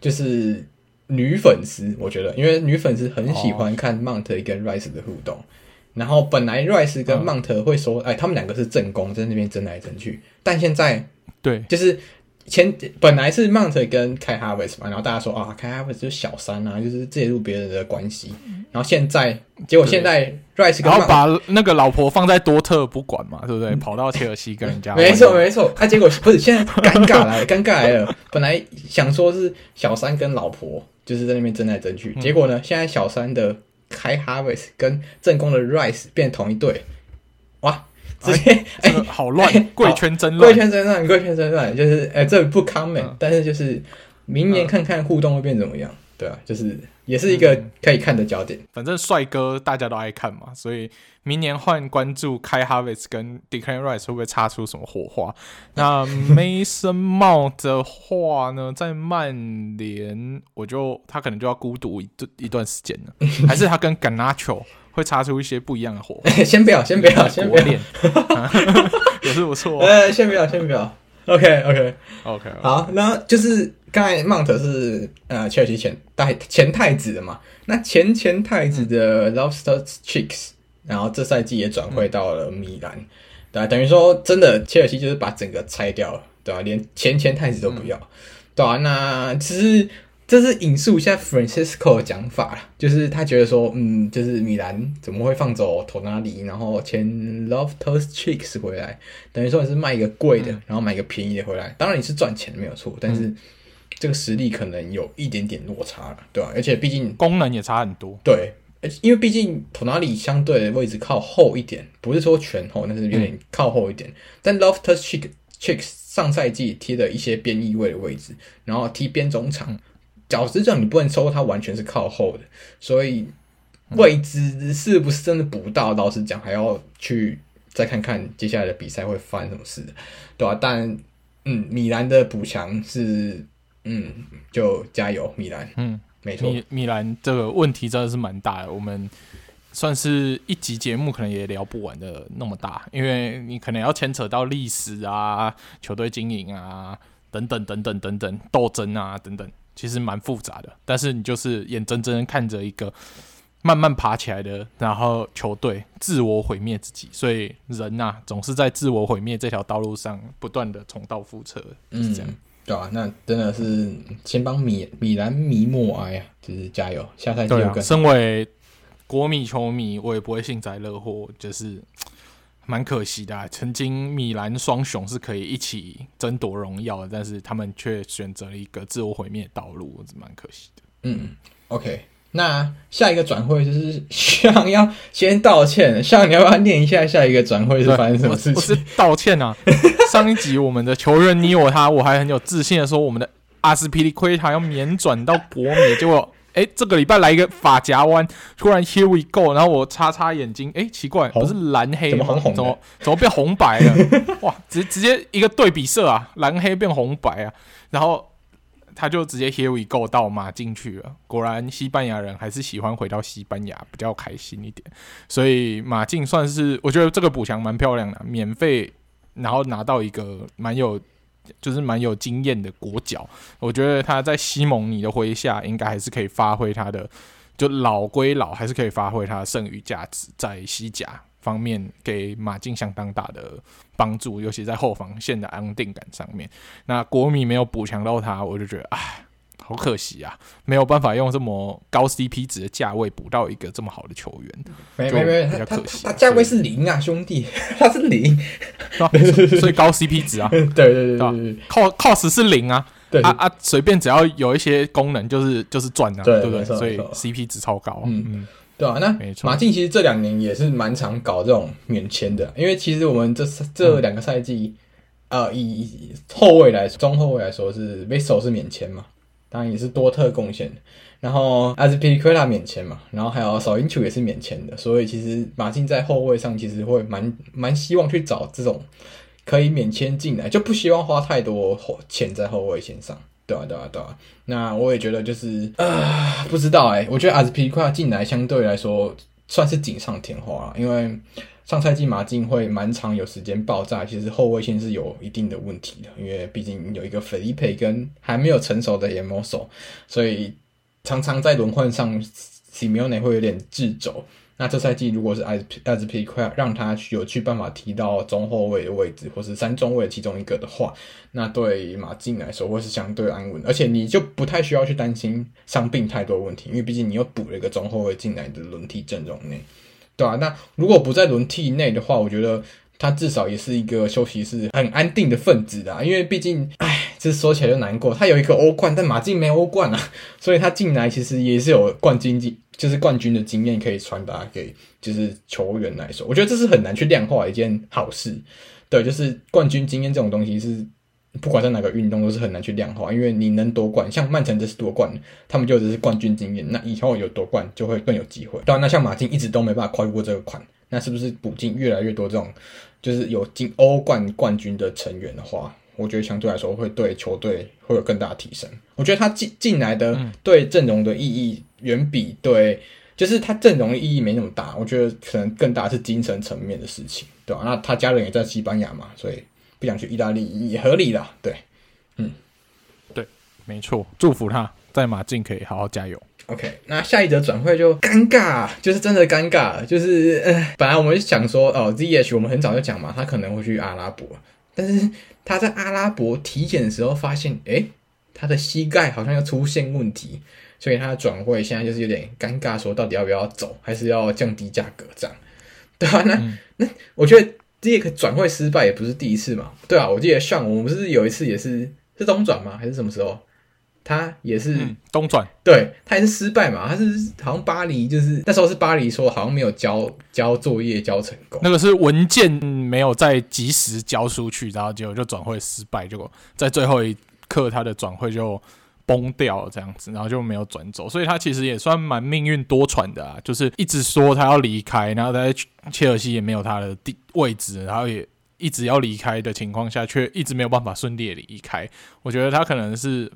就是。女粉丝，我觉得，因为女粉丝很喜欢看 Mount 跟 Rice 的互动，哦、然后本来 Rice 跟 Mount 会说，嗯、哎，他们两个是正宫，在那边争来争去，但现在，对，就是前本来是 Mount 跟 Kai Havertz 嘛，然后大家说啊，Kai Havertz 就是小三啊，就是介入别人的关系，然后现在，结果现在 Rice 然后把那个老婆放在多特不管嘛，对不对？跑到切尔西跟人家，没错没错，他、啊、结果不是现在尴尬来了，尴尬来了，本来想说是小三跟老婆。就是在那边争来争去，结果呢？现在小三的开 Havertz 跟正宫的 Rice 变同一队，哇！直接哎，好乱，贵圈真乱，贵圈真乱，贵圈真乱。就是哎，这不 comment，但是就是明年看看互动会变怎么样，对啊，就是。也是一个可以看的焦点。嗯、反正帅哥大家都爱看嘛，所以明年换关注开 Havertz 跟 Declan Rice 会不会擦出什么火花？[laughs] 那 Mason Mount 的话呢，在曼联，我就他可能就要孤独一段一段时间了。还是他跟 Garnacho 会擦出一些不一样的火花？[laughs] 先不要，[laughs] 先不要，先不要，[laughs] 也是不错。呃，先不要，先不要。OK，OK，OK，、okay, okay. 好，那就是。刚才 Mount 是呃切尔西前代前太子的嘛，那前前太子的 Loftus-Cheeks，然后这赛季也转会到了米兰，嗯、对吧、啊？等于说真的切尔西就是把整个拆掉了，对吧、啊？连前前太子都不要，嗯、对吧、啊？那其实这是引述一下 Francisco 的讲法，就是他觉得说，嗯，就是米兰怎么会放走 Tonali，然后签 Loftus-Cheeks 回来，等于说你是卖一个贵的，然后买一个便宜的回来，当然你是赚钱没有错，但是。嗯这个实力可能有一点点落差了，对吧、啊？而且毕竟功能也差很多，对，因为毕竟托纳里相对的位置靠后一点，不是说全后，但是有点靠后一点。嗯、但 Loftus-Cheek 上赛季踢了一些边翼位的位置，然后踢边中场，角质上你不能抽，它完全是靠后的，所以未知是不是真的补到？老实讲，还要去再看看接下来的比赛会发生什么事，对吧、啊？但嗯，米兰的补强是。嗯，就加油，米兰。嗯，没错，米米兰这个问题真的是蛮大的，我们算是一集节目可能也聊不完的那么大，因为你可能要牵扯到历史啊、球队经营啊等等等等等等斗争啊等等，其实蛮复杂的。但是你就是眼睁睁看着一个慢慢爬起来的，然后球队自我毁灭自己，所以人呐、啊、总是在自我毁灭这条道路上不断的重蹈覆辙，就是这样。嗯对啊，那真的是先帮米米兰迷默哀啊，就是加油，下赛季有更。身为国米球迷，我也不会幸灾乐祸，就是蛮可惜的啊。曾经米兰双雄是可以一起争夺荣耀的，但是他们却选择了一个自我毁灭的道路，是蛮可惜的。嗯，OK。那下一个转会就是想要先道歉，像你要不要念一下下一个转会是发生什么事情？不是道歉啊！[laughs] 上一集我们的球员你我他，我还很有自信的说我们的阿斯皮利奎塔要免转到国米，结果哎、欸，这个礼拜来一个法夹弯，突然 Here we go，然后我擦擦眼睛，哎、欸，奇怪，不是蓝黑吗？怎么红红？怎么怎么变红白了？[laughs] 哇，直直接一个对比色啊，蓝黑变红白啊，然后。他就直接 Here we go 到马进去了。果然，西班牙人还是喜欢回到西班牙比较开心一点。所以马竞算是我觉得这个补强蛮漂亮的，免费然后拿到一个蛮有就是蛮有经验的国脚。我觉得他在西蒙尼的麾下，应该还是可以发挥他的，就老归老，还是可以发挥他的剩余价值在西甲。方面给马竞相当大的帮助，尤其在后防线的安定感上面。那国米没有补强到他，我就觉得唉，好可惜啊，没有办法用这么高 CP 值的价位补到一个这么好的球员。没没没，比较可惜。他价位是零啊，兄弟，[laughs] 他是零，所以高 CP 值啊。[laughs] 对对对对对，cost 是零啊。对啊啊，随便只要有一些功能，就是就是赚啊，对不对？所以 CP 值超高。嗯嗯。对啊，那马竞其实这两年也是蛮常搞这种免签的，因为其实我们这这两个赛季，啊、嗯呃，以后卫来中后卫来说是 Vessel 是免签嘛，当然也是多特贡献，然后 Azpilicueta 免签嘛，然后还有 Soyuncu 也是免签的，所以其实马竞在后卫上其实会蛮蛮希望去找这种可以免签进来，就不希望花太多钱在后卫线上。对啊，对啊，对啊。那我也觉得就是啊，不知道哎、欸。我觉得阿斯皮利奎塔进来相对来说算是锦上添花，因为上赛季马竞会蛮常有时间爆炸，其实后卫线是有一定的问题的，因为毕竟有一个菲利佩跟还没有成熟的 e m o s o 所以常常在轮换上西米奥内会有点自走。那这赛季如果是阿阿兹皮快让他有去办法提到中后卫的位置，或是三中卫其中一个的话，那对马竞来说会是相对安稳，而且你就不太需要去担心伤病太多问题，因为毕竟你又补了一个中后卫进来的轮替阵容内，对啊，那如果不在轮替内的话，我觉得他至少也是一个休息室很安定的分子啊，因为毕竟，唉，这说起来就难过，他有一个欧冠，但马竞没欧冠啊，所以他进来其实也是有冠军经。就是冠军的经验可以传达给就是球员来说，我觉得这是很难去量化一件好事。对，就是冠军经验这种东西是不管在哪个运动都是很难去量化，因为你能夺冠，像曼城这次夺冠，他们就只是冠军经验，那以后有夺冠就会更有机会。当然，那像马竞一直都没办法跨过这个坎，那是不是补进越来越多这种就是有进欧冠冠军的成员的话，我觉得相对来说会对球队会有更大的提升。我觉得他进进来的对阵容的意义。远比对，就是他阵容的意义没那么大，我觉得可能更大是精神层面的事情，对吧？那他家人也在西班牙嘛，所以不想去意大利也合理啦，对，嗯，对，没错，祝福他在马竞可以好好加油。OK，那下一则转会就尴尬，就是真的尴尬，就是呃，本来我们就想说哦，ZH 我们很早就讲嘛，他可能会去阿拉伯，但是他在阿拉伯体检的时候发现，诶，他的膝盖好像要出现问题。所以他的转会现在就是有点尴尬，说到底要不要走，还是要降低价格这样，对啊，那、嗯、那我觉得这个转会失败也不是第一次嘛，对啊，我记得上我们不是有一次也是是东转吗？还是什么时候？他也是东转，对他也是失败嘛，他是好像巴黎就是那时候是巴黎说好像没有交交作业交成功，那个是文件没有在及时交出去，然后结果就转会失败，结果在最后一刻他的转会就。崩掉了这样子，然后就没有转走，所以他其实也算蛮命运多舛的啊。就是一直说他要离开，然后在切尔西也没有他的地位置，然后也一直要离开的情况下，却一直没有办法顺利的离开。我觉得他可能是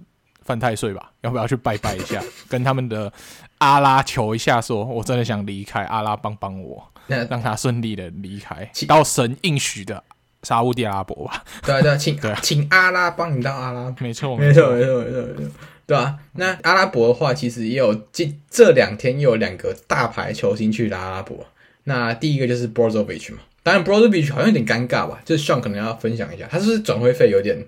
犯太岁吧？要不要去拜拜一下，跟他们的阿拉求一下说，说我真的想离开，阿拉帮帮我，让他顺利的离开，到神应许的沙乌地阿拉伯吧。对对，请对，请阿拉帮你到阿拉伯。没错，没错，没错，没错，没错。对啊，那阿拉伯的话，其实也有这这两天又有两个大牌球星去了阿拉伯。那第一个就是 Brozovic 嘛，当然 Brozovic 好像有点尴尬吧，就是 Sean 可能要分享一下，他是不是转会费有点、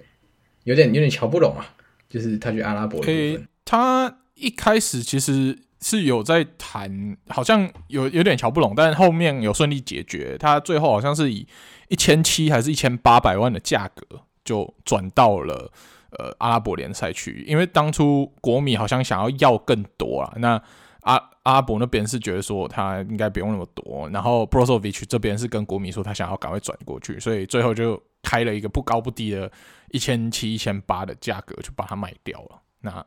有点、有点瞧不拢啊？就是他去阿拉伯的部分。欸，他一开始其实是有在谈，好像有有点瞧不拢，但是后面有顺利解决，他最后好像是以一千七还是一千八百万的价格就转到了。呃，阿拉伯联赛区，因为当初国米好像想要要更多啊，那阿阿拉伯那边是觉得说他应该不用那么多，然后 b r o s o v i c 这边是跟国米说他想要赶快转过去，所以最后就开了一个不高不低的一千七、一千八的价格就把它卖掉了。那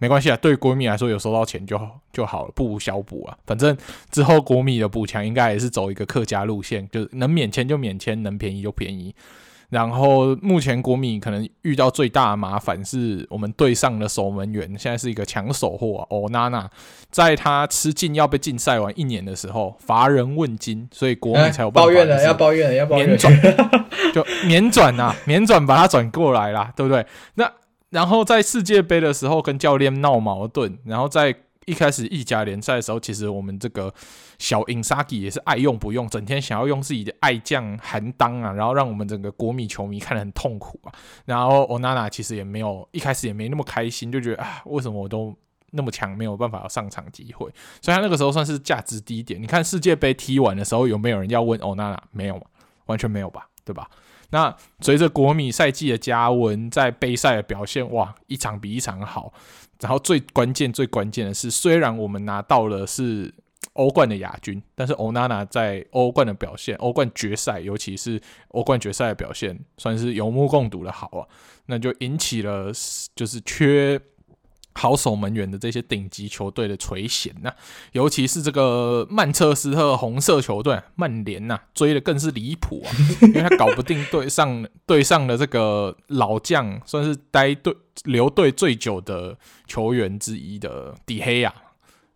没关系啊，对国米来说有收到钱就好就好了，不无小补啊。反正之后国米的补强应该也是走一个客家路线，就是能免签就免签，能便宜就便宜。然后目前国米可能遇到最大的麻烦是我们队上的守门员现在是一个抢手货欧娜娜，在他吃禁要被禁赛完一年的时候乏人问津，所以国米才有办法抱怨了，要抱怨了，要抱怨，免转 [laughs] 就免转啊，免转把他转过来啦，对不对？那然后在世界杯的时候跟教练闹矛盾，然后在。一开始意甲联赛的时候，其实我们这个小因萨吉也是爱用不用，整天想要用自己的爱将韩当啊，然后让我们整个国米球迷看得很痛苦啊。然后欧娜娜其实也没有一开始也没那么开心，就觉得啊，为什么我都那么强，没有办法上场机会？所以他那个时候算是价值低点。你看世界杯踢完的时候，有没有人要问欧娜娜？没有，完全没有吧？对吧？那随着国米赛季的加温，在杯赛的表现，哇，一场比一场好。然后最关键、最关键的是，虽然我们拿到了是欧冠的亚军，但是欧娜娜在欧冠的表现，欧冠决赛，尤其是欧冠决赛的表现，算是有目共睹的好啊。那就引起了就是缺。好守门员的这些顶级球队的垂涎呐，尤其是这个曼彻斯特红色球队曼联呐，追的更是离谱啊，因为他搞不定队上队上的这个老将，算是待队留队最久的球员之一的迪黑亚，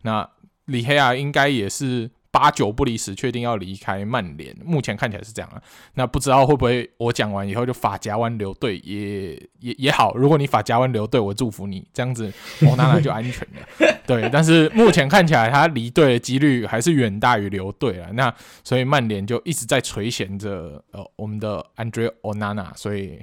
那里黑亚应该也是。八九不离十，确定要离开曼联。目前看起来是这样啊。那不知道会不会我讲完以后就法夹湾留队也也也好。如果你法夹湾留队，我祝福你，这样子欧娜娜就安全了。[laughs] 对，但是目前看起来他离队的几率还是远大于留队啊。那所以曼联就一直在垂涎着呃我们的 Andre Onana，所以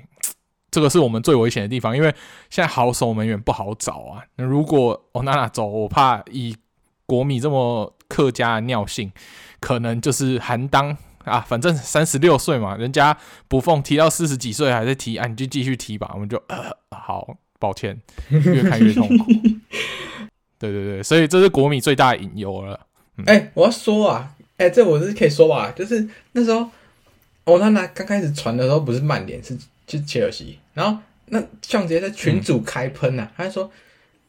这个是我们最危险的地方，因为现在好守门员不好找啊。那如果 Onana 走，我怕以国米这么。客家的尿性，可能就是韩当啊，反正三十六岁嘛，人家不奉提到四十几岁还在提，啊，你就继续提吧，我们就呃好，抱歉，越看越痛苦。[laughs] 对对对，所以这是国米最大的隐忧了。哎、嗯欸，我要说啊，哎、欸，这我是可以说吧，就是那时候我那那刚开始传的时候，不是曼联，是就是切尔西，然后那像直接在群主开喷呐、啊，嗯、他就说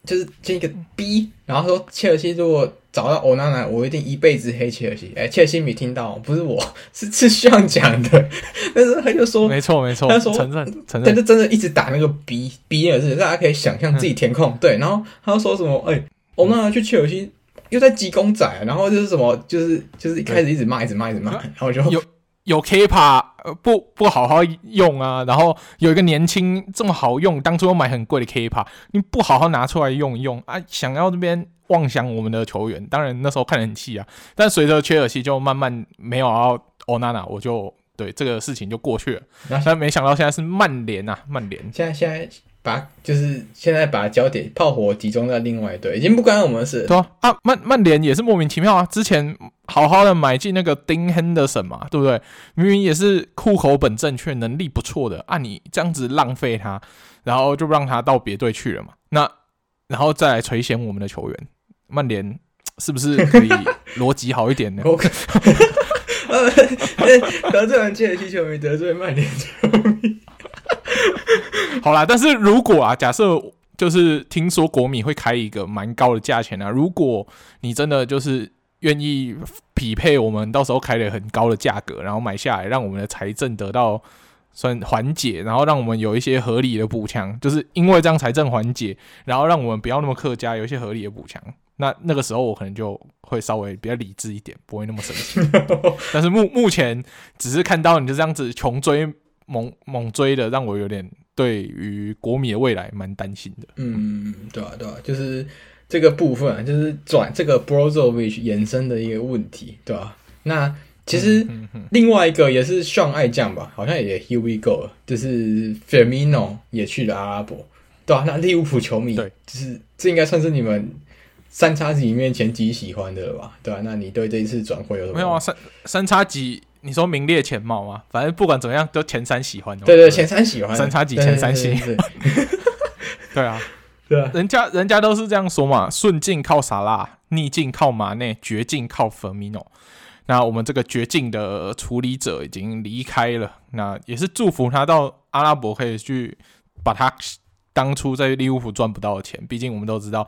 就是这个 B，然后说切尔西如果。找到欧娜娜，我一定一辈子黑切尔西。哎、欸，切尔西没听到，不是我，[laughs] 是 [laughs] 是这样讲的。[laughs] 但是他就说，没错没错，他说承认承认，他就真的一直打那个 B B 的字，大家可以想象自己填空。嗯、对，然后他说什么？哎、欸，欧娜娜去切尔西又在挤公仔，然后就是什么，就是就是一开始一直骂，一直骂，一直骂，然后就有有 Kepa 不不好好用啊，然后有一个年轻这么好用，当初又买很贵的 Kepa，你不好好拿出来用一用啊，想要这边。妄想我们的球员，当然那时候看得很气啊，但随着切尔西就慢慢没有要欧娜娜，我就对这个事情就过去了。但没想到现在是曼联啊，曼联现在现在把就是现在把焦点炮火集中在另外一队，已经不关我们的事。对啊，啊曼曼联也是莫名其妙啊，之前好好的买进那个丁亨德森嘛，对不对？明明也是户口本正确，能力不错的，啊你这样子浪费他，然后就让他到别队去了嘛，那然后再来垂涎我们的球员。曼联是不是可以逻辑好一点呢？[laughs] 呃得罪完切尔西球迷，得罪曼联球迷。好啦，但是如果啊，假设就是听说国米会开一个蛮高的价钱啊，如果你真的就是愿意匹配我们到时候开了很高的价格，然后买下来，让我们的财政得到算缓解，然后让我们有一些合理的补强，就是因为这样财政缓解，然后让我们不要那么客家，有一些合理的补强。那那个时候我可能就会稍微比较理智一点，不会那么生气。[laughs] 但是目目前只是看到你就这样子穷追猛猛追的，让我有点对于国米的未来蛮担心的。嗯，对啊，对啊，就是这个部分啊，就是转这个 Brozovic 衍生的一个问题，对吧？那其实另外一个也是 Sean 爱将吧，好像也 Here we go，就是 Firmino 也去了阿拉伯，对啊，那利物浦球迷，对，就是这应该算是你们。三叉戟里面前几喜欢的吧？对吧、啊？那你对这一次转会有什么？没有啊，三三叉戟，你说名列前茅吗？反正不管怎么样，都前三喜欢。对对，前三喜欢。三叉戟前三喜。[laughs] 对啊，对啊，人家人家都是这样说嘛，顺境靠萨拉，逆境靠马内，绝境靠弗米诺。那我们这个绝境的处理者已经离开了，那也是祝福他到阿拉伯可以去把他当初在利物浦赚不到的钱，毕竟我们都知道。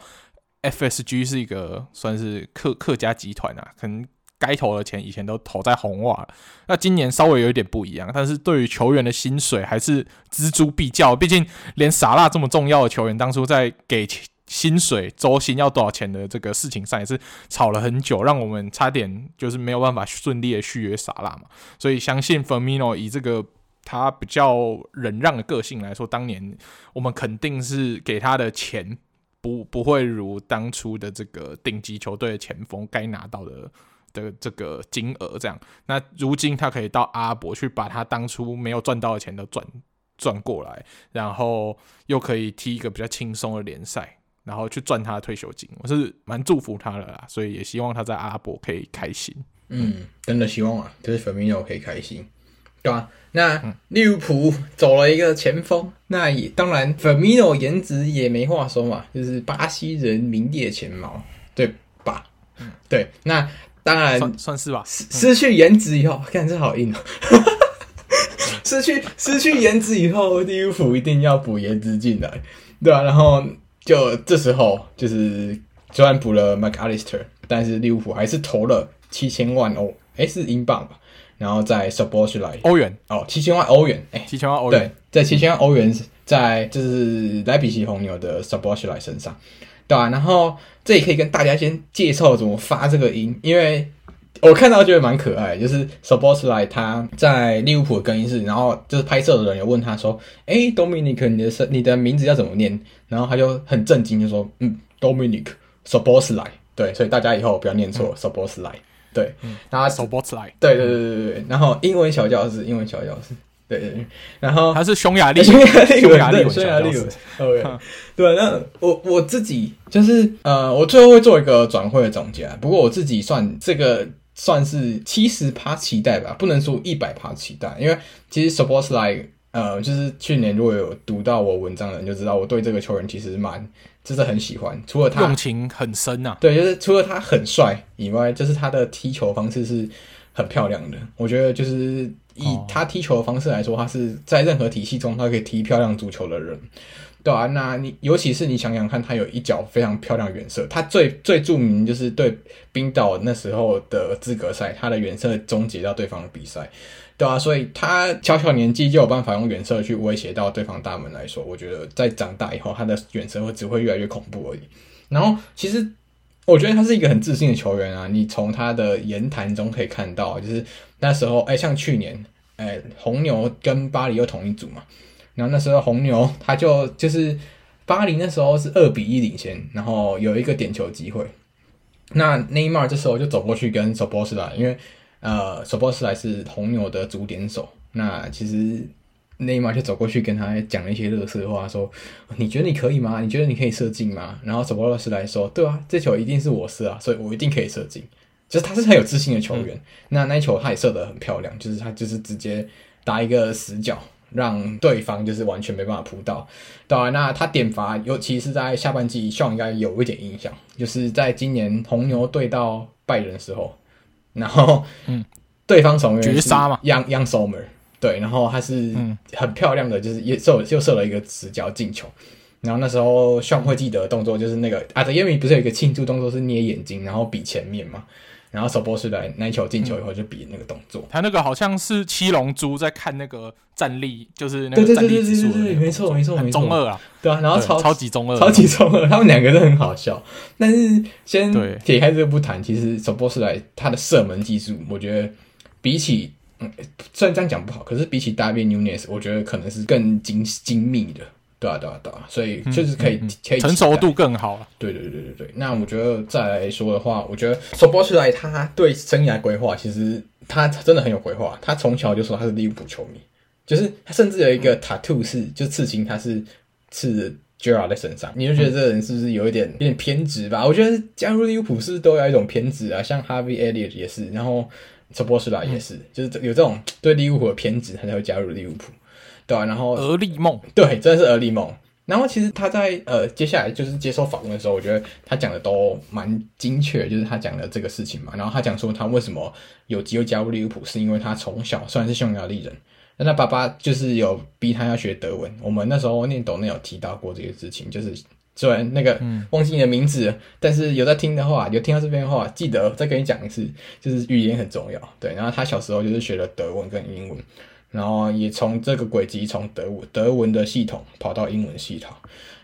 FSG 是一个算是客客家集团啊，可能该投的钱以前都投在红袜，那今年稍微有一点不一样，但是对于球员的薪水还是锱铢必较，毕竟连萨拉这么重要的球员，当初在给薪水周薪要多少钱的这个事情上也是吵了很久，让我们差点就是没有办法顺利的续约萨拉嘛，所以相信 Firmino 以这个他比较忍让的个性来说，当年我们肯定是给他的钱。不不会如当初的这个顶级球队的前锋该拿到的的这个金额这样，那如今他可以到阿拉伯去把他当初没有赚到的钱都赚赚过来，然后又可以踢一个比较轻松的联赛，然后去赚他的退休金，我是蛮祝福他的啦，所以也希望他在阿拉伯可以开心。嗯，真的希望啊，就是粉米诺可以开心。对吧、啊？那利物浦走了一个前锋，那也当然，Firmino 颜值也没话说嘛，就是巴西人名列前茅，对吧？嗯，对。那当然算，算是吧。失失去颜值以后，看这好硬哦、喔。[laughs] 失去失去颜值以后，利物浦一定要补颜值进来，对吧、啊？然后就这时候，就是虽然补了 McAllister，但是利物浦还是投了七千万欧，哎、欸，是英镑吧？然后在 Szoboszlai 欧元哦，七千万欧元，哎，七千万欧元，对，在七千万欧元，在就是莱比锡红牛的 Szoboszlai 身上，对吧、啊？然后这也可以跟大家先介绍怎么发这个音，因为我看到觉得蛮可爱，就是 Szoboszlai 他在利物浦的更衣室，然后就是拍摄的人有问他说：“哎，Dominic，你的你的名字要怎么念？”然后他就很震惊，就说：“嗯，Dominic Szoboszlai。”对，所以大家以后不要念错 Szoboszlai。对，然后手波起来。对对对对对，然后英文小教室，英文小教室，对对对，然后他是匈牙利，[laughs] 匈牙利，匈牙利，匈牙利。OK，对，那我我自己就是呃，我最后会做一个转会的总结，不过我自己算这个算是七十趴期待吧，不能说一百趴期待，因为其实 Szoboszlai 呃，就是去年如果有读到我文章的人就知道，我对这个球员其实蛮。真的很喜欢，除了他用情很深呐、啊。对，就是除了他很帅以外，就是他的踢球方式是很漂亮的。我觉得就是以他踢球的方式来说，他是在任何体系中他可以踢漂亮足球的人，对啊，那你尤其是你想想看，他有一脚非常漂亮的远射，他最最著名就是对冰岛那时候的资格赛，他的远射终结到对方的比赛。对啊，所以他小小年纪就有办法用远射去威胁到对方大门来说，我觉得在长大以后，他的远射会只会越来越恐怖而已。然后，其实我觉得他是一个很自信的球员啊，你从他的言谈中可以看到，就是那时候，哎，像去年，哎，红牛跟巴黎又同一组嘛，然后那时候红牛他就就是巴黎那时候是二比一领先，然后有一个点球机会，那内马尔这时候就走过去跟索波斯来，因为。呃，Szoboszlai 是红牛的主点手，那其实内马尔就走过去跟他讲了一些乐色话，说：“你觉得你可以吗？你觉得你可以射进吗？”然后 Szoboszlai 说：“对啊，这球一定是我射啊，所以我一定可以射进。”就是他是很有自信的球员。嗯、那那一球他也射得很漂亮，就是他就是直接打一个死角，让对方就是完全没办法扑到。当然，那他点罚，尤其是在下半季，上应该有一点印象，就是在今年红牛对到拜仁的时候。然后，嗯，对方球员绝杀嘛，Young Young Sommer，对，然后他是很漂亮的，就是也射又射了一个直角进球。然后那时候尚会记得动作就是那个阿德耶米不是有一个庆祝动作是捏眼睛，然后比前面嘛。然后首波是来那一球进球以后就比那个动作。他那个好像是七龙珠在看那个战力，就是那个战力指数，没错没错，很中二啊。对啊，然后超超级中二，超级中二，他们两个都很好笑。但是先撇开这个不谈，其实首波是来他的射门技术，我觉得比起嗯，虽然这样讲不好，可是比起 Darwin Núñez，我觉得可能是更精精密的。对啊，对啊，对啊，所以就是可以，嗯嗯、可以成熟度更好了。对对对对对，那我觉得再来说的话，我觉得索波斯莱他对生涯规划，其实他真的很有规划。他从小就说他是利物浦球迷，就是他甚至有一个 tattoo 是就刺青，他是刺 Gerrard 在身上。你就觉得这个人是不是有一点有点偏执吧？我觉得加入利物浦是都有一种偏执啊？像 Harvey Elliott 也是，然后索波斯莱也是，就是有这种对利物浦的偏执，他才会加入利物浦。对啊，然后而立梦，对，真的是而立梦。然后其实他在呃接下来就是接受访问的时候，我觉得他讲的都蛮精确，就是他讲的这个事情嘛。然后他讲说他为什么有机会加入利物浦，是因为他从小虽然是匈牙利人，但他爸爸就是有逼他要学德文。我们那时候念斗内有提到过这个事情，就是虽然那个忘记你的名字，但是有在听的话，有听到这边的话，记得再跟你讲一次，就是语言很重要。对，然后他小时候就是学了德文跟英文。然后也从这个轨迹，从德文德文的系统跑到英文系统，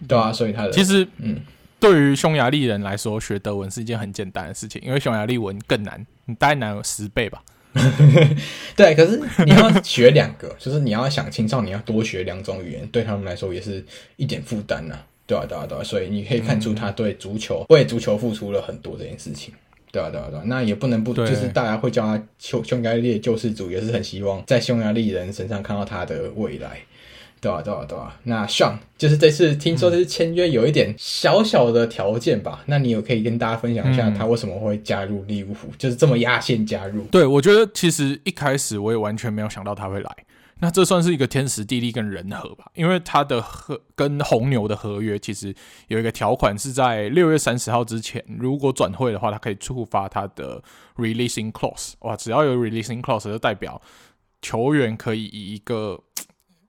对啊，所以他的其实，嗯，对于匈牙利人来说，学德文是一件很简单的事情，因为匈牙利文更难，你大概难有十倍吧。[laughs] 对，可是你要学两个，就是你要想青少年要多学两种语言，对他们来说也是一点负担呐，对啊，对啊，对啊，所以你可以看出他对足球、为足球付出了很多这件事情。对啊，对啊，对啊，那也不能不，就是大家会叫他匈匈牙利的救世主，也是很希望在匈牙利人身上看到他的未来。对啊，对啊，对啊。那 Sean 就是这次听说这次签约有一点小小的条件吧？嗯、那你有可以跟大家分享一下他为什么会加入利物浦，嗯、就是这么压线加入？对，我觉得其实一开始我也完全没有想到他会来。那这算是一个天时地利跟人和吧，因为他的合跟红牛的合约其实有一个条款是在六月三十号之前，如果转会的话，他可以触发他的 releasing clause。哇，只要有 releasing clause，就代表球员可以以一个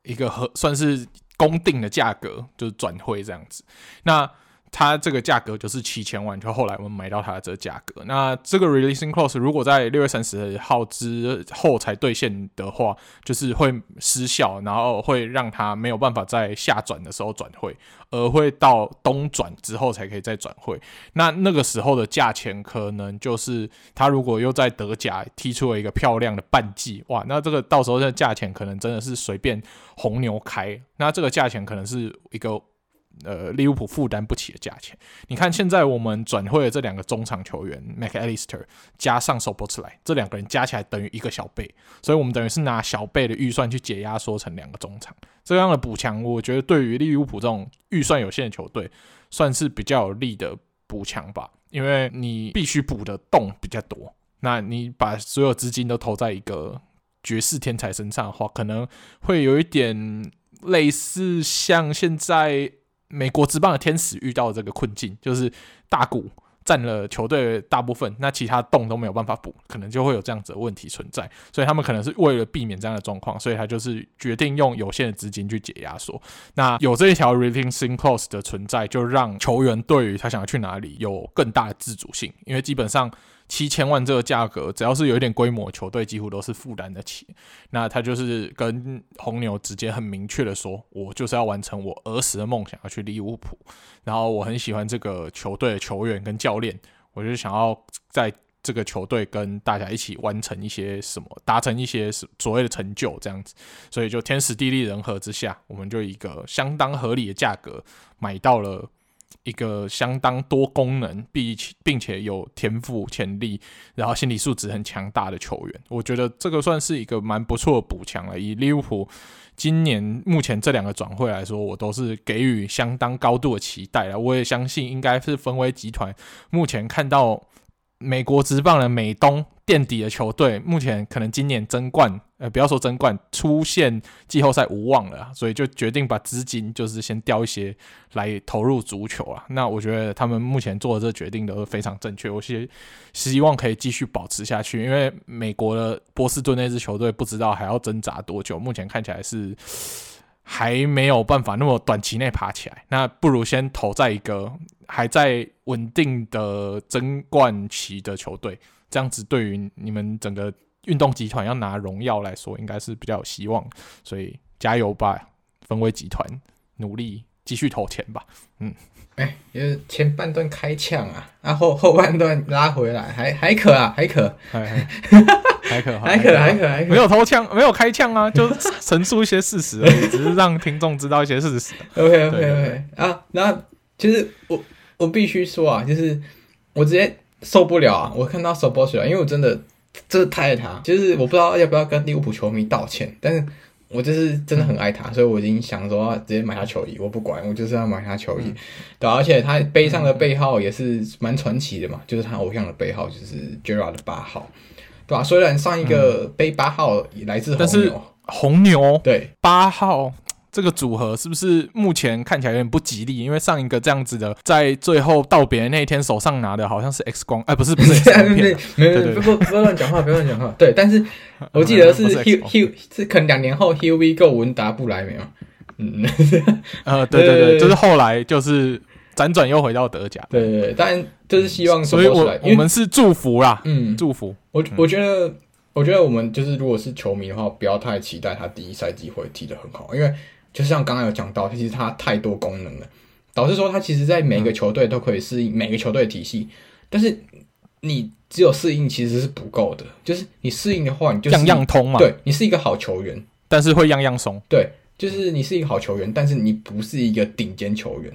一个合算是公定的价格就是转会这样子。那它这个价格就是七千万，就后来我们买到它的这个价格。那这个 releasing clause 如果在六月三十号之后才兑现的话，就是会失效，然后会让它没有办法在下转的时候转会，而会到冬转之后才可以再转会。那那个时候的价钱可能就是他如果又在德甲踢出了一个漂亮的半季，哇，那这个到时候的价钱可能真的是随便红牛开。那这个价钱可能是一个。呃，利物浦负担不起的价钱。你看，现在我们转会的这两个中场球员，Mac Allister 加上 Szoboszlai，这两个人加起来等于一个小贝，所以我们等于是拿小贝的预算去解压缩成两个中场。这样的补强，我觉得对于利物浦这种预算有限的球队，算是比较有利的补强吧。因为你必须补的洞比较多，那你把所有资金都投在一个绝世天才身上的话，可能会有一点类似像现在。美国职棒的天使遇到这个困境，就是大股占了球队大部分，那其他洞都没有办法补，可能就会有这样子的问题存在。所以他们可能是为了避免这样的状况，所以他就是决定用有限的资金去解压缩。那有这一条 releasing clause 的存在，就让球员对于他想要去哪里有更大的自主性，因为基本上。七千万这个价格，只要是有一点规模球队，几乎都是负担得起。那他就是跟红牛直接很明确的说，我就是要完成我儿时的梦想，要去利物浦。然后我很喜欢这个球队的球员跟教练，我就想要在这个球队跟大家一起完成一些什么，达成一些所谓的成就这样子。所以就天时地利人和之下，我们就一个相当合理的价格买到了。一个相当多功能，并且并且有天赋潜力，然后心理素质很强大的球员，我觉得这个算是一个蛮不错的补强了。以利物浦今年目前这两个转会来说，我都是给予相当高度的期待了。我也相信应该是分威集团目前看到美国职棒的美东。垫底的球队目前可能今年争冠，呃，不要说争冠，出现季后赛无望了，所以就决定把资金就是先调一些来投入足球啊。那我觉得他们目前做的这个决定都是非常正确，我希希望可以继续保持下去，因为美国的波士顿那支球队不知道还要挣扎多久，目前看起来是还没有办法那么短期内爬起来，那不如先投在一个还在稳定的争冠期的球队。这样子对于你们整个运动集团要拿荣耀来说，应该是比较有希望。所以加油吧，分威集团，努力继续投钱吧。嗯，哎、欸，就是前半段开枪啊，然、啊、后后半段拉回来，还还可啊，还可，还还 [laughs] 还可，还可，还可，还可，没有偷枪，没有开枪啊，就陈述一些事实而已，[laughs] 只是让听众知道一些事实。OK OK OK 啊，那其实我我必须说啊，就是我直接受不了啊，我看到 Szoboszlai，因为我真的真的太爱他，就是我不知道要不要跟利物浦球迷道歉，但是。我就是真的很爱他，所以我已经想说要直接买他球衣，我不管，我就是要买他球衣。嗯、对，而且他背上的背号也是蛮传奇的嘛，就是他偶像的背号就是 Gerrard 的八号，对吧、啊？虽然上一个背八号来自红牛，但是红牛对八号。这个组合是不是目前看起来有点不吉利？因为上一个这样子的，在最后道别那一天手上拿的好像是 X 光，哎，不是不 [laughs] 是 X 光片，没有，不不不要乱讲话，不要乱讲话。对，但是我记得是 [laughs] He He 是可能两年后 Here We Go 文达不来没有？嗯，[laughs] 呃，对对对，就是后来就是辗转又回到德甲。对对对，但就是希望，所以我我们是祝福啦，嗯，祝福。我我觉得我觉得我们就是如果是球迷的话，不要太期待他第一赛季会踢得很好，因为。就像刚刚有讲到，其实它太多功能了，导致说它其实在每个球队都可以适应每个球队的体系，但是你只有适应其实是不够的，就是你适应的话，你就样样通嘛。对，你是一个好球员，但是会样样松。对，就是你是一个好球员，但是你不是一个顶尖球员。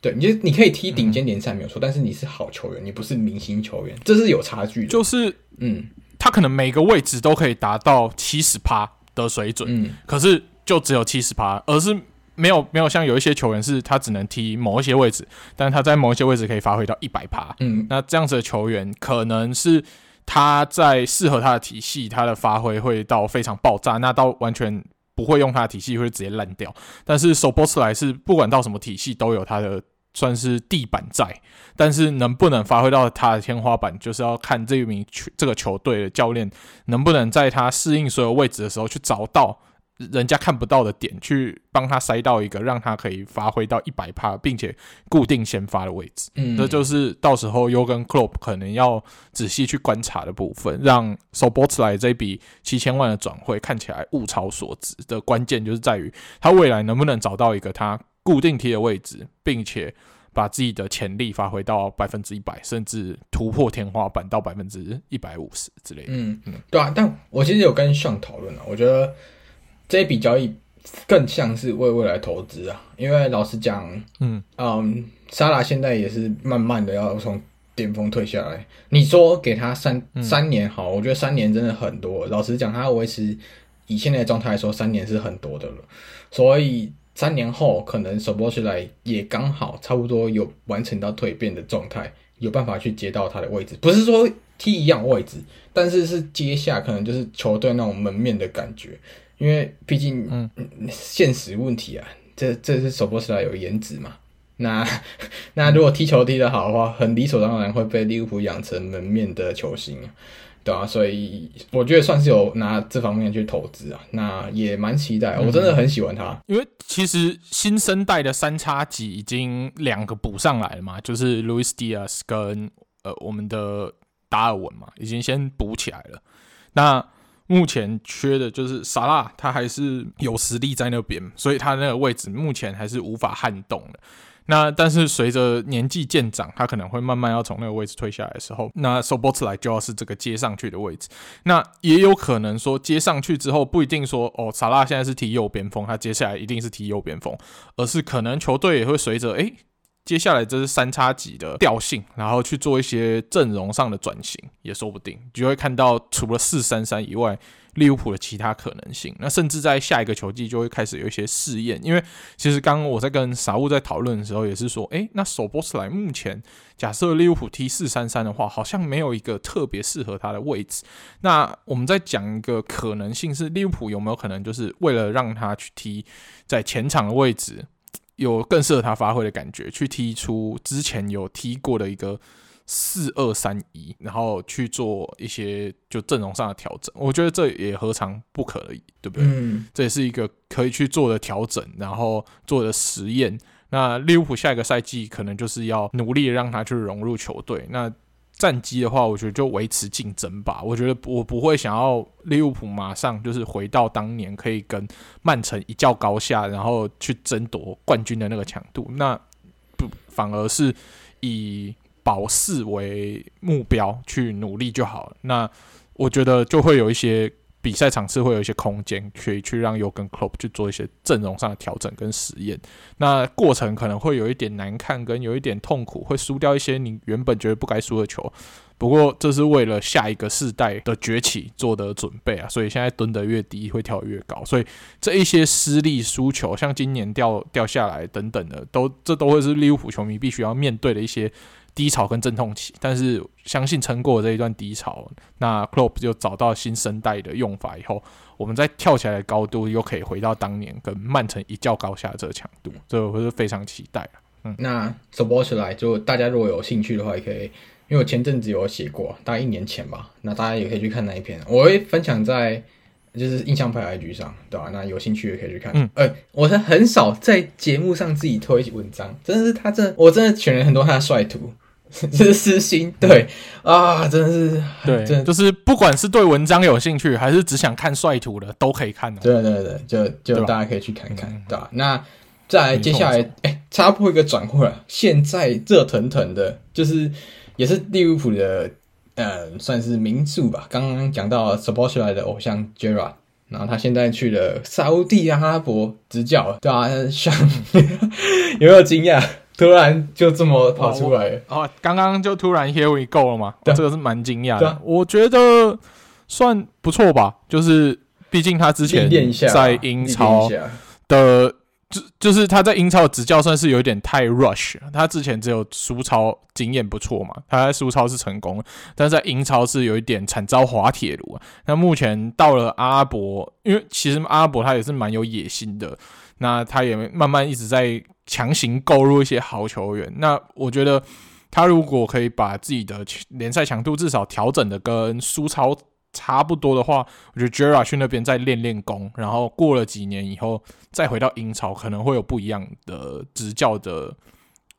对，你就你可以踢顶尖联赛没有错，但是你是好球员，你不是明星球员，这是有差距的。就是嗯，他可能每个位置都可以达到七十趴的水准，嗯，可是。就只有七十趴，而是没有没有像有一些球员是他只能踢某一些位置，但是他在某一些位置可以发挥到一百趴。嗯，那这样子的球员可能是他在适合他的体系，他的发挥会到非常爆炸，那到完全不会用他的体系会直接烂掉。但是 Szoboszlai 是不管到什么体系都有他的算是地板在，但是能不能发挥到他的天花板，就是要看这一名球这个球队的教练能不能在他适应所有位置的时候去找到。人家看不到的点，去帮他塞到一个让他可以发挥到一百趴，并且固定先发的位置。嗯，这就是到时候 Jürgen Klopp 可能要仔细去观察的部分，让 Szoboszlai 这笔七千万的转会看起来物超所值的关键，就是在于他未来能不能找到一个他固定踢的位置，并且把自己的潜力发挥到百分之一百，甚至突破天花板到百分之一百五十之类的。嗯嗯，对啊，但我其实有跟 Sean 讨论了，我觉得。这一笔交易更像是为未来投资啊，因为老实讲，嗯嗯，沙拉现在也是慢慢的要从巅峰退下来。你说给他三、嗯、三年好，我觉得三年真的很多。老实讲，他维持以现在的状态来说，三年是很多的了。所以三年后可能首波起来也刚好差不多有完成到蜕变的状态，有办法去接到他的位置。不是说踢一样位置，但是是接下可能就是球队那种门面的感觉。因为毕竟，嗯，现实问题啊，这这是首波时代有颜值嘛？那 [laughs] 那如果踢球踢得好的话，很理所当然会被利物浦养成门面的球星，对啊，所以我觉得算是有拿这方面去投资啊，那也蛮期待，我真的很喜欢他。因为其实新生代的三叉戟已经两个补上来了嘛，就是 Luis Diaz 跟呃我们的达尔文嘛，已经先补起来了。那目前缺的就是萨拉，他还是有实力在那边，所以他那个位置目前还是无法撼动的。那但是随着年纪渐长，他可能会慢慢要从那个位置退下来的时候，那 s o b o t l i 就要是这个接上去的位置。那也有可能说接上去之后，不一定说哦，萨拉现在是踢右边锋，他接下来一定是踢右边锋，而是可能球队也会随着诶。接下来这是三叉戟的调性，然后去做一些阵容上的转型，也说不定，就会看到除了四三三以外，利物浦的其他可能性。那甚至在下一个球季就会开始有一些试验，因为其实刚刚我在跟傻物在讨论的时候，也是说，诶，那首波斯莱目前假设利物浦踢四三三的话，好像没有一个特别适合他的位置。那我们在讲一个可能性是，利物浦有没有可能就是为了让他去踢在前场的位置？有更适合他发挥的感觉，去踢出之前有踢过的一个四二三一，然后去做一些就阵容上的调整。我觉得这也何尝不可以，对不对？嗯，这也是一个可以去做的调整，然后做的实验。那利物浦下一个赛季可能就是要努力让他去融入球队。那战绩的话，我觉得就维持竞争吧。我觉得我不会想要利物浦马上就是回到当年可以跟曼城一较高下，然后去争夺冠军的那个强度。那不反而是以保四为目标去努力就好了。那我觉得就会有一些。比赛场次会有一些空间，可以去让尤根克洛普去做一些阵容上的调整跟实验。那过程可能会有一点难看，跟有一点痛苦，会输掉一些你原本觉得不该输的球。不过这是为了下一个世代的崛起做的准备啊！所以现在蹲得越低，会跳越高。所以这一些失利输球，像今年掉掉下来等等的，都这都会是利物浦球迷必须要面对的一些。低潮跟阵痛期，但是相信撑过这一段低潮，那 Klopp 就找到新生代的用法以后，我们再跳起来的高度又可以回到当年跟曼城一较高下的这个强度，这我是非常期待。嗯，那 Szoboszlai 就大家如果有兴趣的话，也可以，因为我前阵子有写过，大概一年前吧，那大家也可以去看那一篇，我会分享在就是印象派 IG 上，对吧？那有兴趣也可以去看。嗯，呃，我是很少在节目上自己推文章，真的是他真，我真的选了很多他的帅图。[laughs] 这是私心，对啊，真的是，对，真的就是不管是对文章有兴趣，还是只想看帅图的，都可以看的。对对对，就就大家可以去看看，对吧？那再来接下来，哎，插播一个转会了，现在热腾腾的，就是也是利物浦的，呃，算是名宿吧。刚刚讲到 Szoboszlai 的偶像 Gerrard，然后他现在去了沙乌地阿拉伯执教，对吧？像 [laughs] 有没有惊讶？突然就这么跑出来了哦！刚刚就突然 Here we go 了嘛？对，这个是蛮惊讶的。我觉得算不错吧，就是毕竟他之前在英超的，就就是他在英超的执教算是有点太 rush。他之前只有苏超经验不错嘛，他在苏超是成功，但是在英超是有一点惨遭滑铁卢。那目前到了阿拉伯，因为其实阿拉伯他也是蛮有野心的，那他也慢慢一直在。强行购入一些好球员，那我觉得他如果可以把自己的联赛强度至少调整的跟苏超差不多的话，我觉得 Jera 去那边再练练功，然后过了几年以后再回到英超，可能会有不一样的执教的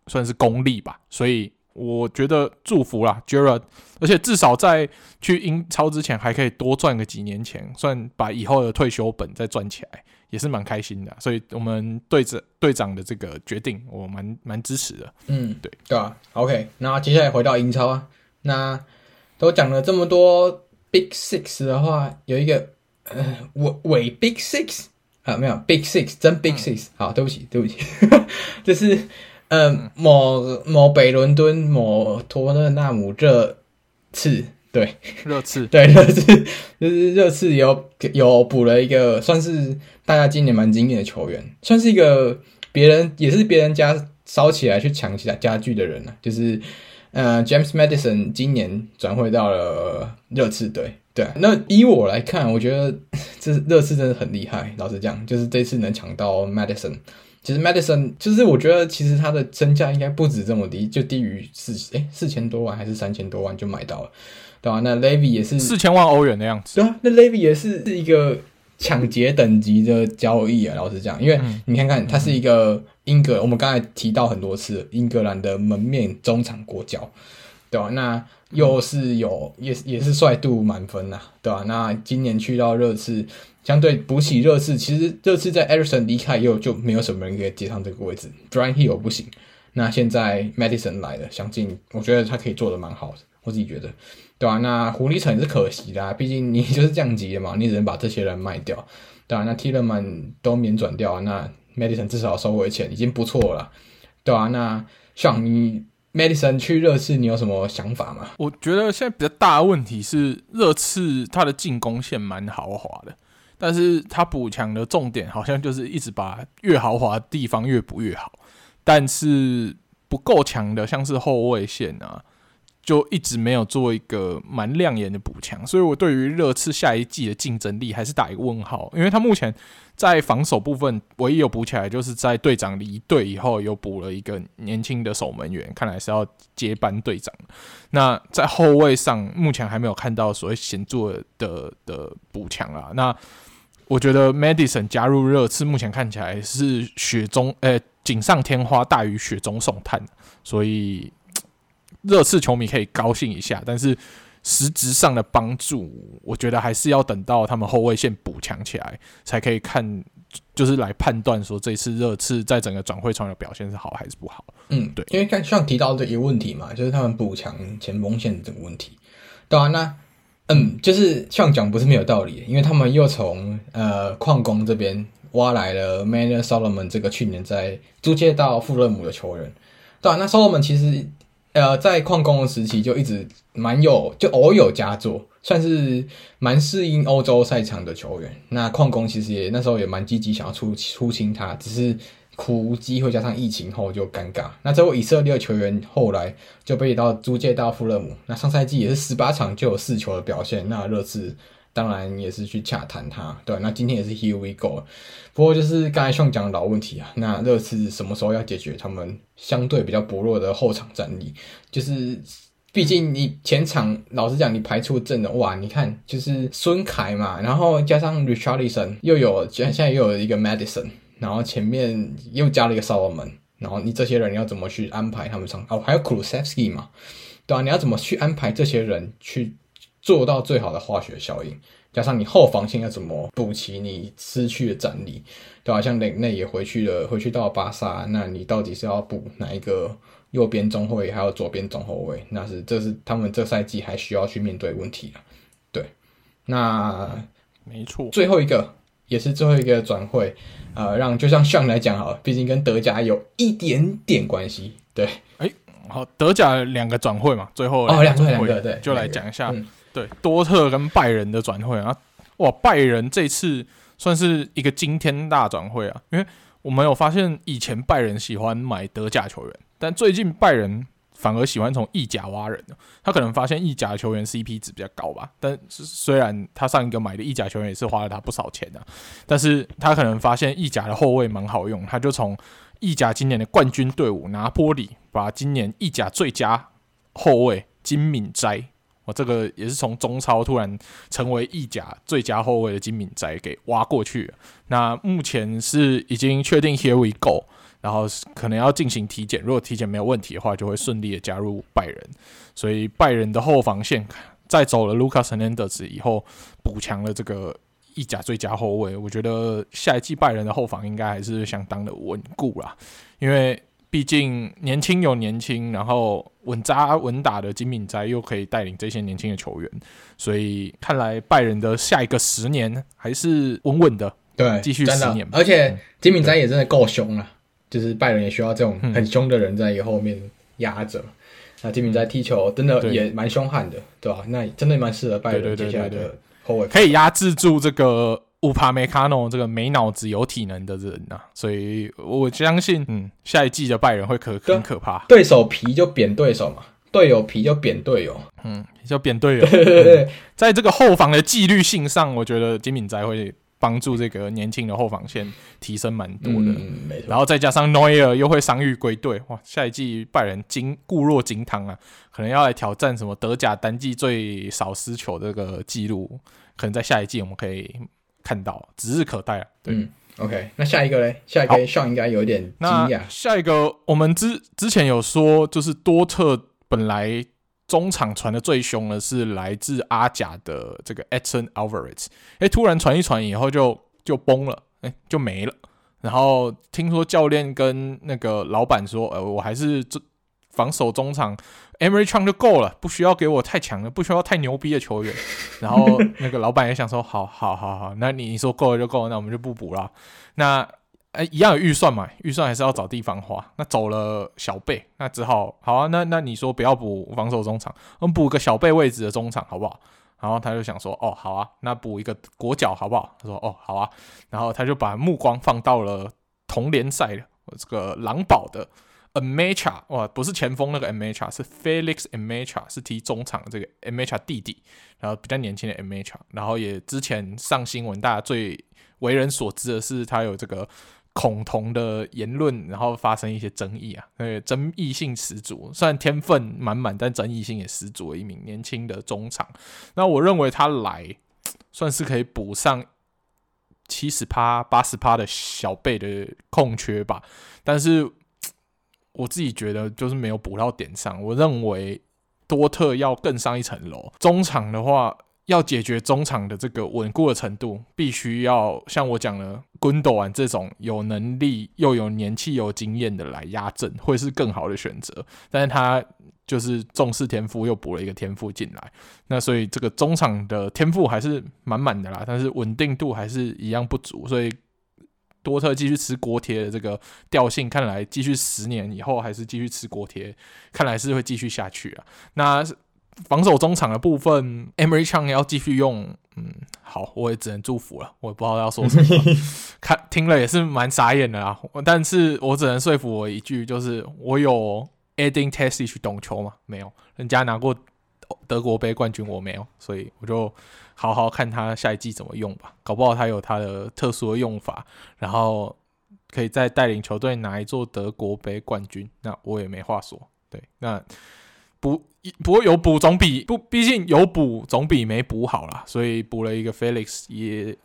算是功力吧。所以我觉得祝福啦 j e r a 而且至少在去英超之前还可以多赚个几年钱，算把以后的退休本再赚起来。也是蛮开心的，所以我们队长队长的这个决定，我蛮蛮支持的。嗯，对对啊。OK，那接下来回到英超啊，那都讲了这么多 Big Six 的话，有一个呃伪伪 Big Six 啊，没有 Big Six 真 Big Six，嗯。好，对不起对不起，[laughs] 就是呃、嗯、某某北伦敦某托勒纳姆热刺。对，热刺，[laughs] 对热刺，就是热刺有有补了一个算是大家今年蛮惊艳的球员，算是一个别人也是别人家烧起来去抢起来家具的人了，就是呃 James Maddison 今年转会到了热刺队。对，那以我来看，我觉得这热刺真的很厉害。老实讲，就是这次能抢到 Maddison，其实 Maddison 就是我觉得其实他的身价应该不止这么低，就低于四诶四千多万还是三千多万就买到了。对啊，那 Levy 也是四千万欧元的样子。对啊，那 Levy 也是是一个抢劫等级的交易啊。老实讲，因为你看看，他是一个英格，我们刚才提到很多次，英格兰的门面中场国脚，对吧？那又是有也也是帅度满分呐，对吧？那今年去到热刺，相对补起热刺，其实热刺在 Ederson 离开以后就没有什么人可以接上这个位置，Bryan Gil 不行。那现在 Maddison 来了，相信我觉得他可以做的蛮好的，我自己觉得。对啊，那狐狸城是可惜的，毕竟你就是降级了嘛，你只能把这些人卖掉。对啊，那 Tilman 都免转掉，那 Maddison 至少收回钱已经不错了。对啊，那像你 Maddison 去热刺，你有什么想法吗？我觉得现在比较大的问题是热刺他的进攻线蛮豪华的，但是他补强的重点好像就是一直把越豪华的地方越补越好，但是不够强的像是后卫线啊。就一直没有做一个蛮亮眼的补强，所以我对于热刺下一季的竞争力还是打一个问号。因为他目前在防守部分唯一有补起来，就是在队长离队以后有补了一个年轻的守门员，看来是要接班队长。那在后卫上，目前还没有看到所谓显著的的补强啊。那我觉得 Maddison 加入热刺，目前看起来是雪中呃锦上添花大于雪中送炭，所以。热刺球迷可以高兴一下，但是实质上的帮助，我觉得还是要等到他们后卫线补强起来，才可以看，就是来判断说这次热刺在整个转会窗的表现是好还是不好。嗯，对，因为刚像提到的一个问题嘛，就是他们补强前锋线的这个问题。对啊，那嗯，就是像讲不是没有道理，因为他们又从呃矿工这边挖来了 Manor Solomon 这个去年在租借到富勒姆的球员。对啊，那 Solomon 其实呃在矿工的时期就一直蛮有，就偶有佳作，算是蛮适应欧洲赛场的球员。那矿工其实也那时候也蛮积极想要出出清他，只是。苦无机会，加上疫情后就尴尬。那这位以色列球员后来就被到租借到富勒姆。那上赛季也是十八场就有四球的表现。那热刺当然也是去洽谈他，对。那今天也是 Here we go。不过就是刚才像讲的老问题啊，那热刺什么时候要解决他们相对比较薄弱的后场战力？就是毕竟你前场老实讲，你排出阵容哇，你看就是孙凯嘛，然后加上 Richardson，又有现在又有一个 Madison。然后前面又加了一个 Solomon，然后你这些人要怎么去安排他们上？哦，还有 Kulusevski 嘛，对啊，你要怎么去安排这些人去做到最好的化学效应？加上你后防线要怎么补齐你失去的战力？对吧？像内内也回去了，回去到巴萨，那你到底是要补哪一个右边中后卫，还有左边中后卫？那是这是他们这赛季还需要去面对问题了。对，那没错，最后一个也是最后一个转会。呃，让就像上来讲好了，毕竟跟德甲有一点点关系。对，哎，好，德甲两个转会嘛，最后哦，两个两个对，就来讲一下，对，多特跟拜仁的转会啊，哇，拜仁这次算是一个惊天大转会啊，因为我们有发现以前拜仁喜欢买德甲球员，但最近拜仁。反而喜欢从意甲挖人，他可能发现意甲球员 CP 值比较高吧。但是虽然他上一个买的意甲球员也是花了他不少钱的，但是他可能发现意甲的后卫蛮好用，他就从意甲今年的冠军队伍拿坡里，把今年意甲最佳后卫金敏斋，我这个也是从中超突然成为意甲最佳后卫的金敏斋给挖过去。那目前是已经确定 Here we go。然后可能要进行体检，如果体检没有问题的话，就会顺利的加入拜仁。所以拜仁的后防线在走了卢卡斯·赫南德斯以后，补强了这个意甲最佳后卫。我觉得下一季拜仁的后防应该还是相当的稳固啦，因为毕竟年轻有年轻，然后稳扎稳打的金敏斋又可以带领这些年轻的球员，所以看来拜仁的下一个十年还是稳稳的，对，继续十年。而且金敏斋也真的够凶了。就是拜仁也需要这种很凶的人在后面压着。嗯、那金敏斋踢球真的也蛮凶悍的，对吧、啊？那真的蛮适合拜仁接下来的后卫，可以压制住这个乌帕梅卡诺这个没脑子有体能的人呐、啊。所以我相信，嗯，下一季的拜仁会可很可怕。对手皮就扁对手嘛，队友皮就扁队友，嗯，就扁队友。对对对、嗯，在这个后防的纪律性上，我觉得金敏才会。帮助这个年轻的后防线提升蛮多的，嗯、然后再加上诺伊尔又会伤愈归队，哇！下一季拜仁金固若金汤啊，可能要来挑战什么德甲单季最少失球这个记录，可能在下一季我们可以看到，指日可待啊。对、嗯、OK，那下一个嘞？下一个上应该有点惊讶。下一个我们之之前有说，就是多特本来。中场传的最凶的是来自阿甲的这个 Edson Alvarez，哎，突然传一传以后就就崩了，哎，就没了。然后听说教练跟那个老板说，呃，我还是这防守中场 Emre Can 就够了，不需要给我太强的，不需要太牛逼的球员。[laughs] 然后那个老板也想说，好好好好，那你你说够了就够了，那我们就不补了。那哎，一样有预算嘛？预算还是要找地方花。那走了小贝，那只好好啊。那那你说不要补防守中场，我们补个小贝位置的中场好不好？然后他就想说，哦，好啊，那补一个国脚好不好？他说，哦，好啊。然后他就把目光放到了同联赛的这个狼堡的 Nmecha，哇，不是前锋那个 Nmecha，是 Felix Nmecha，是踢中场这个 Nmecha 弟弟，然后比较年轻的 Nmecha，然后也之前上新闻，大家最为人所知的是他有这个。恐同的言论，然后发生一些争议啊，对，争议性十足。虽然天分满满，但争议性也十足的一名年轻的中场。那我认为他来算是可以补上七十趴、八十趴的小贝的空缺吧。但是我自己觉得就是没有补到点上。我认为多特要更上一层楼。中场的话，要解决中场的这个稳固的程度，必须要像我讲的，滚斗安这种有能力又有年纪有经验的来压阵，会是更好的选择。但是他就是重视天赋，又补了一个天赋进来，那所以这个中场的天赋还是满满的啦，但是稳定度还是一样不足，所以。多特继续吃锅贴的这个调性，看来继续十年以后还是继续吃锅贴，看来是会继续下去啊。那防守中场的部分，Emery Chang 要继续用，嗯，好，我也只能祝福了，我也不知道要说什么，[laughs] 看听了也是蛮傻眼的啊。但是我只能说服我一句，就是我有 ading Terzic 去懂球吗？没有，人家拿过德国杯冠军，我没有，所以我就。好好看他下一季怎么用吧，搞不好他有他的特殊的用法，然后可以再带领球队拿一座德国杯冠军，那我也没话说。对，那补不过有补总比不，毕竟有补总比没补好啦，所以补了一个 Felix，也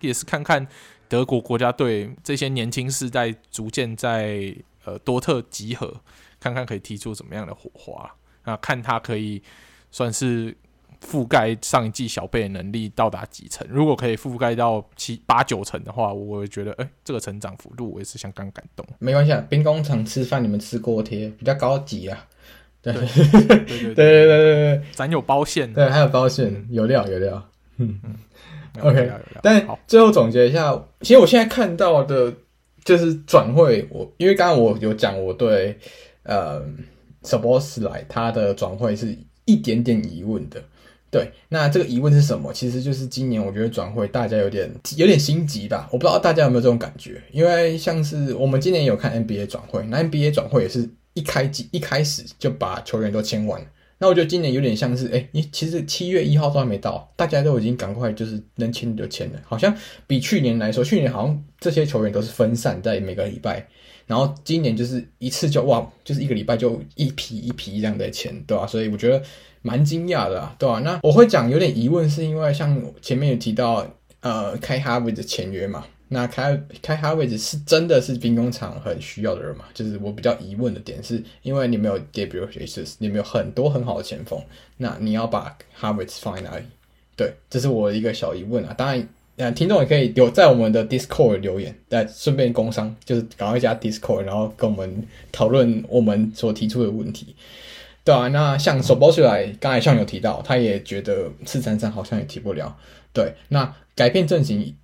也是看看德国国家队这些年轻世代逐渐在呃多特集合，看看可以踢出怎么样的火花，那看他可以算是。覆盖上一季小贝的能力到达几成？如果可以覆盖到七八九成的话，我觉得，哎，这个成长幅度我也是相当感动。没关系，兵工厂吃饭你们吃锅贴，比较高级啊。对 [laughs] 对对对对对对，咱有包线，对，还有包线，有料有料。嗯嗯，OK。但最后总结一下，其实我现在看到的就是转会，我因为刚刚我有讲我对呃 Subos 来他的转会是一点点疑问的。对，那这个疑问是什么？其实就是今年我觉得转会大家有点有点心急吧，我不知道大家有没有这种感觉。因为像是我们今年有看 NBA 转会，那 NBA 转会也是一开机一开始就把球员都签完。那我觉得今年有点像是，哎，你其实七月一号都还没到，大家都已经赶快就是能签就签了，好像比去年来说，去年好像这些球员都是分散在每个礼拜。然后今年就是一次就哇，就是一个礼拜就一批一批这样的签，对吧？所以我觉得蛮惊讶的啊，对吧？那我会讲有点疑问，是因为像前面有提到，呃，开哈维的签约嘛，那开开哈维是真的是兵工厂很需要的人嘛？就是我比较疑问的点是，因为你没有 Gabriel Jesus，你没有很多很好的前锋，那你要把哈维放在哪里？对，这是我一个小疑问啊。当然。那听众也可以有在我们的 Discord 留言，再顺便工商，就是赶快加 Discord，然后跟我们讨论我们所提出的问题，对啊，那像手包出来，刚才像有提到，他也觉得四三三好像也提不了，对，那改变阵型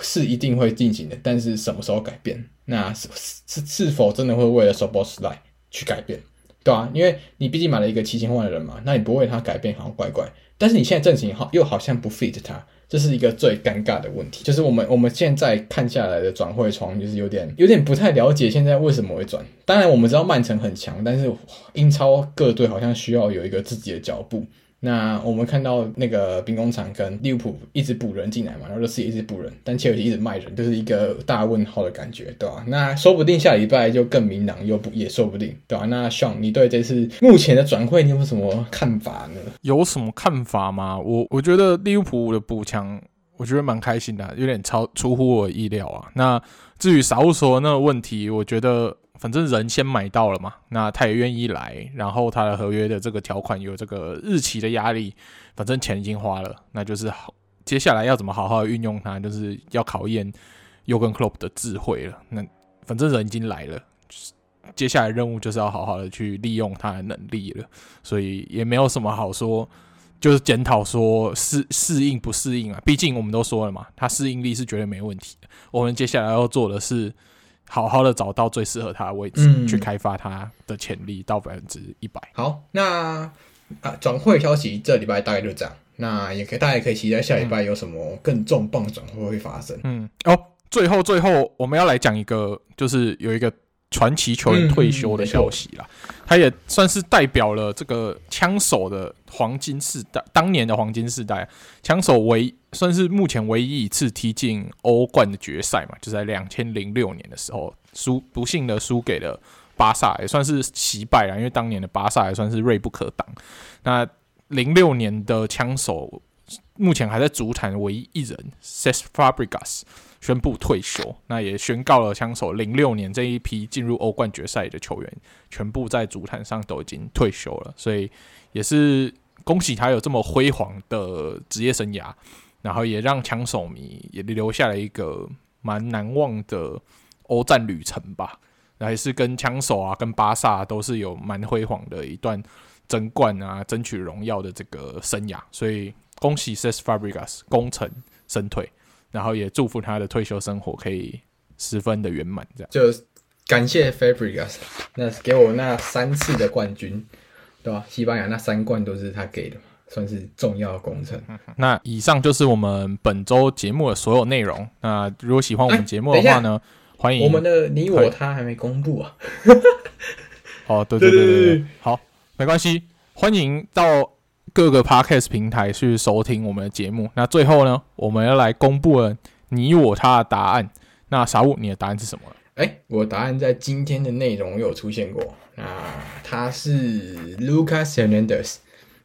是一定会进行的，但是什么时候改变？那是是是否真的会为了手包出来去改变？对啊，因为你毕竟买了一个七千万的人嘛，那你不为他改变好像怪怪，但是你现在阵型好又好像不 fit 他。这是一个最尴尬的问题，就是我们我们现在看下来的转会窗，就是有点有点不太了解现在为什么会转。当然我们知道曼城很强，但是英超各队好像需要有一个自己的脚步。那我们看到那个兵工厂跟利物浦一直补人进来嘛，然后热刺也一直补人，但切尔西一直卖人，就是一个大问号的感觉，对吧？那说不定下礼拜就更明朗，又不也说不定，对吧？那 Sean，你对这次目前的转会，你有什么看法呢？有什么看法吗？我我觉得利物浦的补强，我觉得蛮开心的，有点超出乎我意料啊。那至于萨乌索那个问题，我觉得。反正人先买到了嘛，那他也愿意来，然后他的合约的这个条款有这个日期的压力，反正钱已经花了，那就是好，接下来要怎么好好运用它，就是要考验优跟 club 的智慧了。那反正人已经来了，接下来任务就是要好好的去利用他的能力了，所以也没有什么好说，就是检讨说适适应不适应啊。毕竟我们都说了嘛，他适应力是绝对没问题的。我们接下来要做的是。好好的找到最适合他的位置，嗯、去开发他的潜力到百分之一百。好，那啊，转会消息这礼拜大概就这样。那也可以，大家也可以期待下礼拜有什么更重磅转会会发生。嗯，哦，最后最后我们要来讲一个，就是有一个。传奇球员退休的消息啦，嗯嗯、他也算是代表了这个枪手的黄金世代，当年的黄金世代，枪手唯算是目前唯一一次踢进欧冠的决赛嘛，就在两千零六年的时候输，不幸的输给了巴萨，也算是惜败了，因为当年的巴萨也算是锐不可挡。那零六年的枪手目前还在足坛唯一一人 Ces Fabregas 宣布退休，那也宣告了枪手零六年这一批进入欧冠决赛的球员全部在足坛上都已经退休了，所以也是恭喜他有这么辉煌的职业生涯，然后也让枪手迷也留下了一个蛮难忘的欧战旅程吧，还是跟枪手啊、跟巴萨都是有蛮辉煌的一段争冠啊、争取荣耀的这个生涯，所以。恭喜 Cesc Fabregas 功成身退，然后也祝福他的退休生活可以十分的圆满。这样就感谢 Fabregas，那给我那三次的冠军，对吧？西班牙那三冠都是他给的，算是重要工程。那以上就是我们本周节目的所有内容。那如果喜欢我们节目的话呢，欢迎我们的你我他还没公布啊。[laughs] 哦，对对对对对，好，没关系，欢迎到。各个 podcast 平台去收听我们的节目。那最后呢，我们要来公布了你我他的答案。那傻物，你的答案是什么？哎、欸，我答案在今天的内容有出现过。那他是 Lucas Hernandez，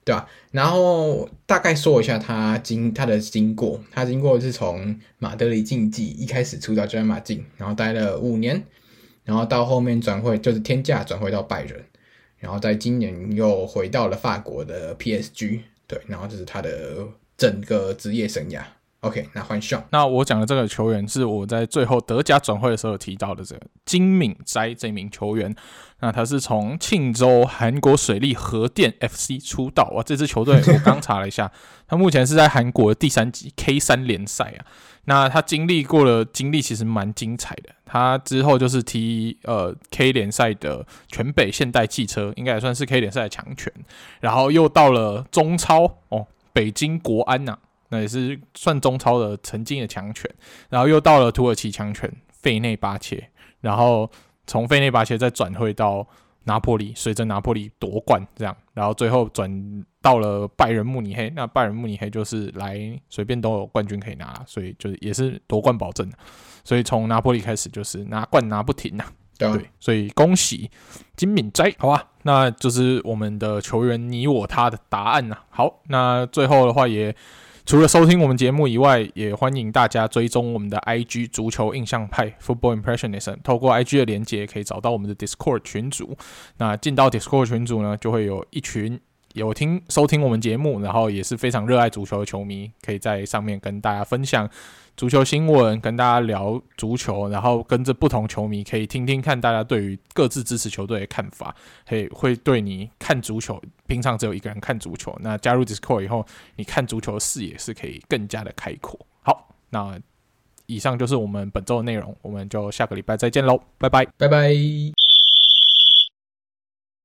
对吧？然后大概说一下他经他的经过。他经过是从马德里竞技一开始出道就在马竞，然后待了五年，然后到后面转会就是天价转会到拜仁。然后在今年又回到了法国的 PSG，对，然后这是他的整个职业生涯。OK，那换上。那我讲的这个球员是我在最后德甲转会的时候提到的这个金敏哉这名球员。那他是从庆州韩国水利核电 FC 出道哇，这支球队 [laughs] 我刚查了一下，他目前是在韩国的第三级 K 三联赛啊。那他经历过的经历其实蛮精彩的。他之后就是踢呃 K 联赛的全北现代汽车，应该也算是 K 联赛的强权。然后又到了中超哦，北京国安呐、啊，那也是算中超的曾经的强权。然后又到了土耳其强权费内巴切，然后从费内巴切再转会到拿破里，随着拿破里夺冠这样，然后最后转。到了拜仁慕尼黑，那拜仁慕尼黑就是来随便都有冠军可以拿，所以就是也是夺冠保证。所以从拿破里开始就是拿冠拿不停呐、啊。对，对，所以恭喜金敏斋，好吧？那就是我们的球员你我他的答案呐。好，那最后的话也除了收听我们节目以外，也欢迎大家追踪我们的 IG 足球印象派 Football Impressionism，透过 IG 的连接可以找到我们的 Discord 群组。那进到 Discord 群组呢，就会有一群。有听收听我们节目，然后也是非常热爱足球的球迷，可以在上面跟大家分享足球新闻，跟大家聊足球，然后跟着不同球迷可以听听看大家对于各自支持球队的看法，可以会对你看足球，平常只有一个人看足球，那加入 Discord 以后，你看足球视野是可以更加的开阔。好，那以上就是我们本周的内容，我们就下个礼拜再见喽，拜拜，拜拜。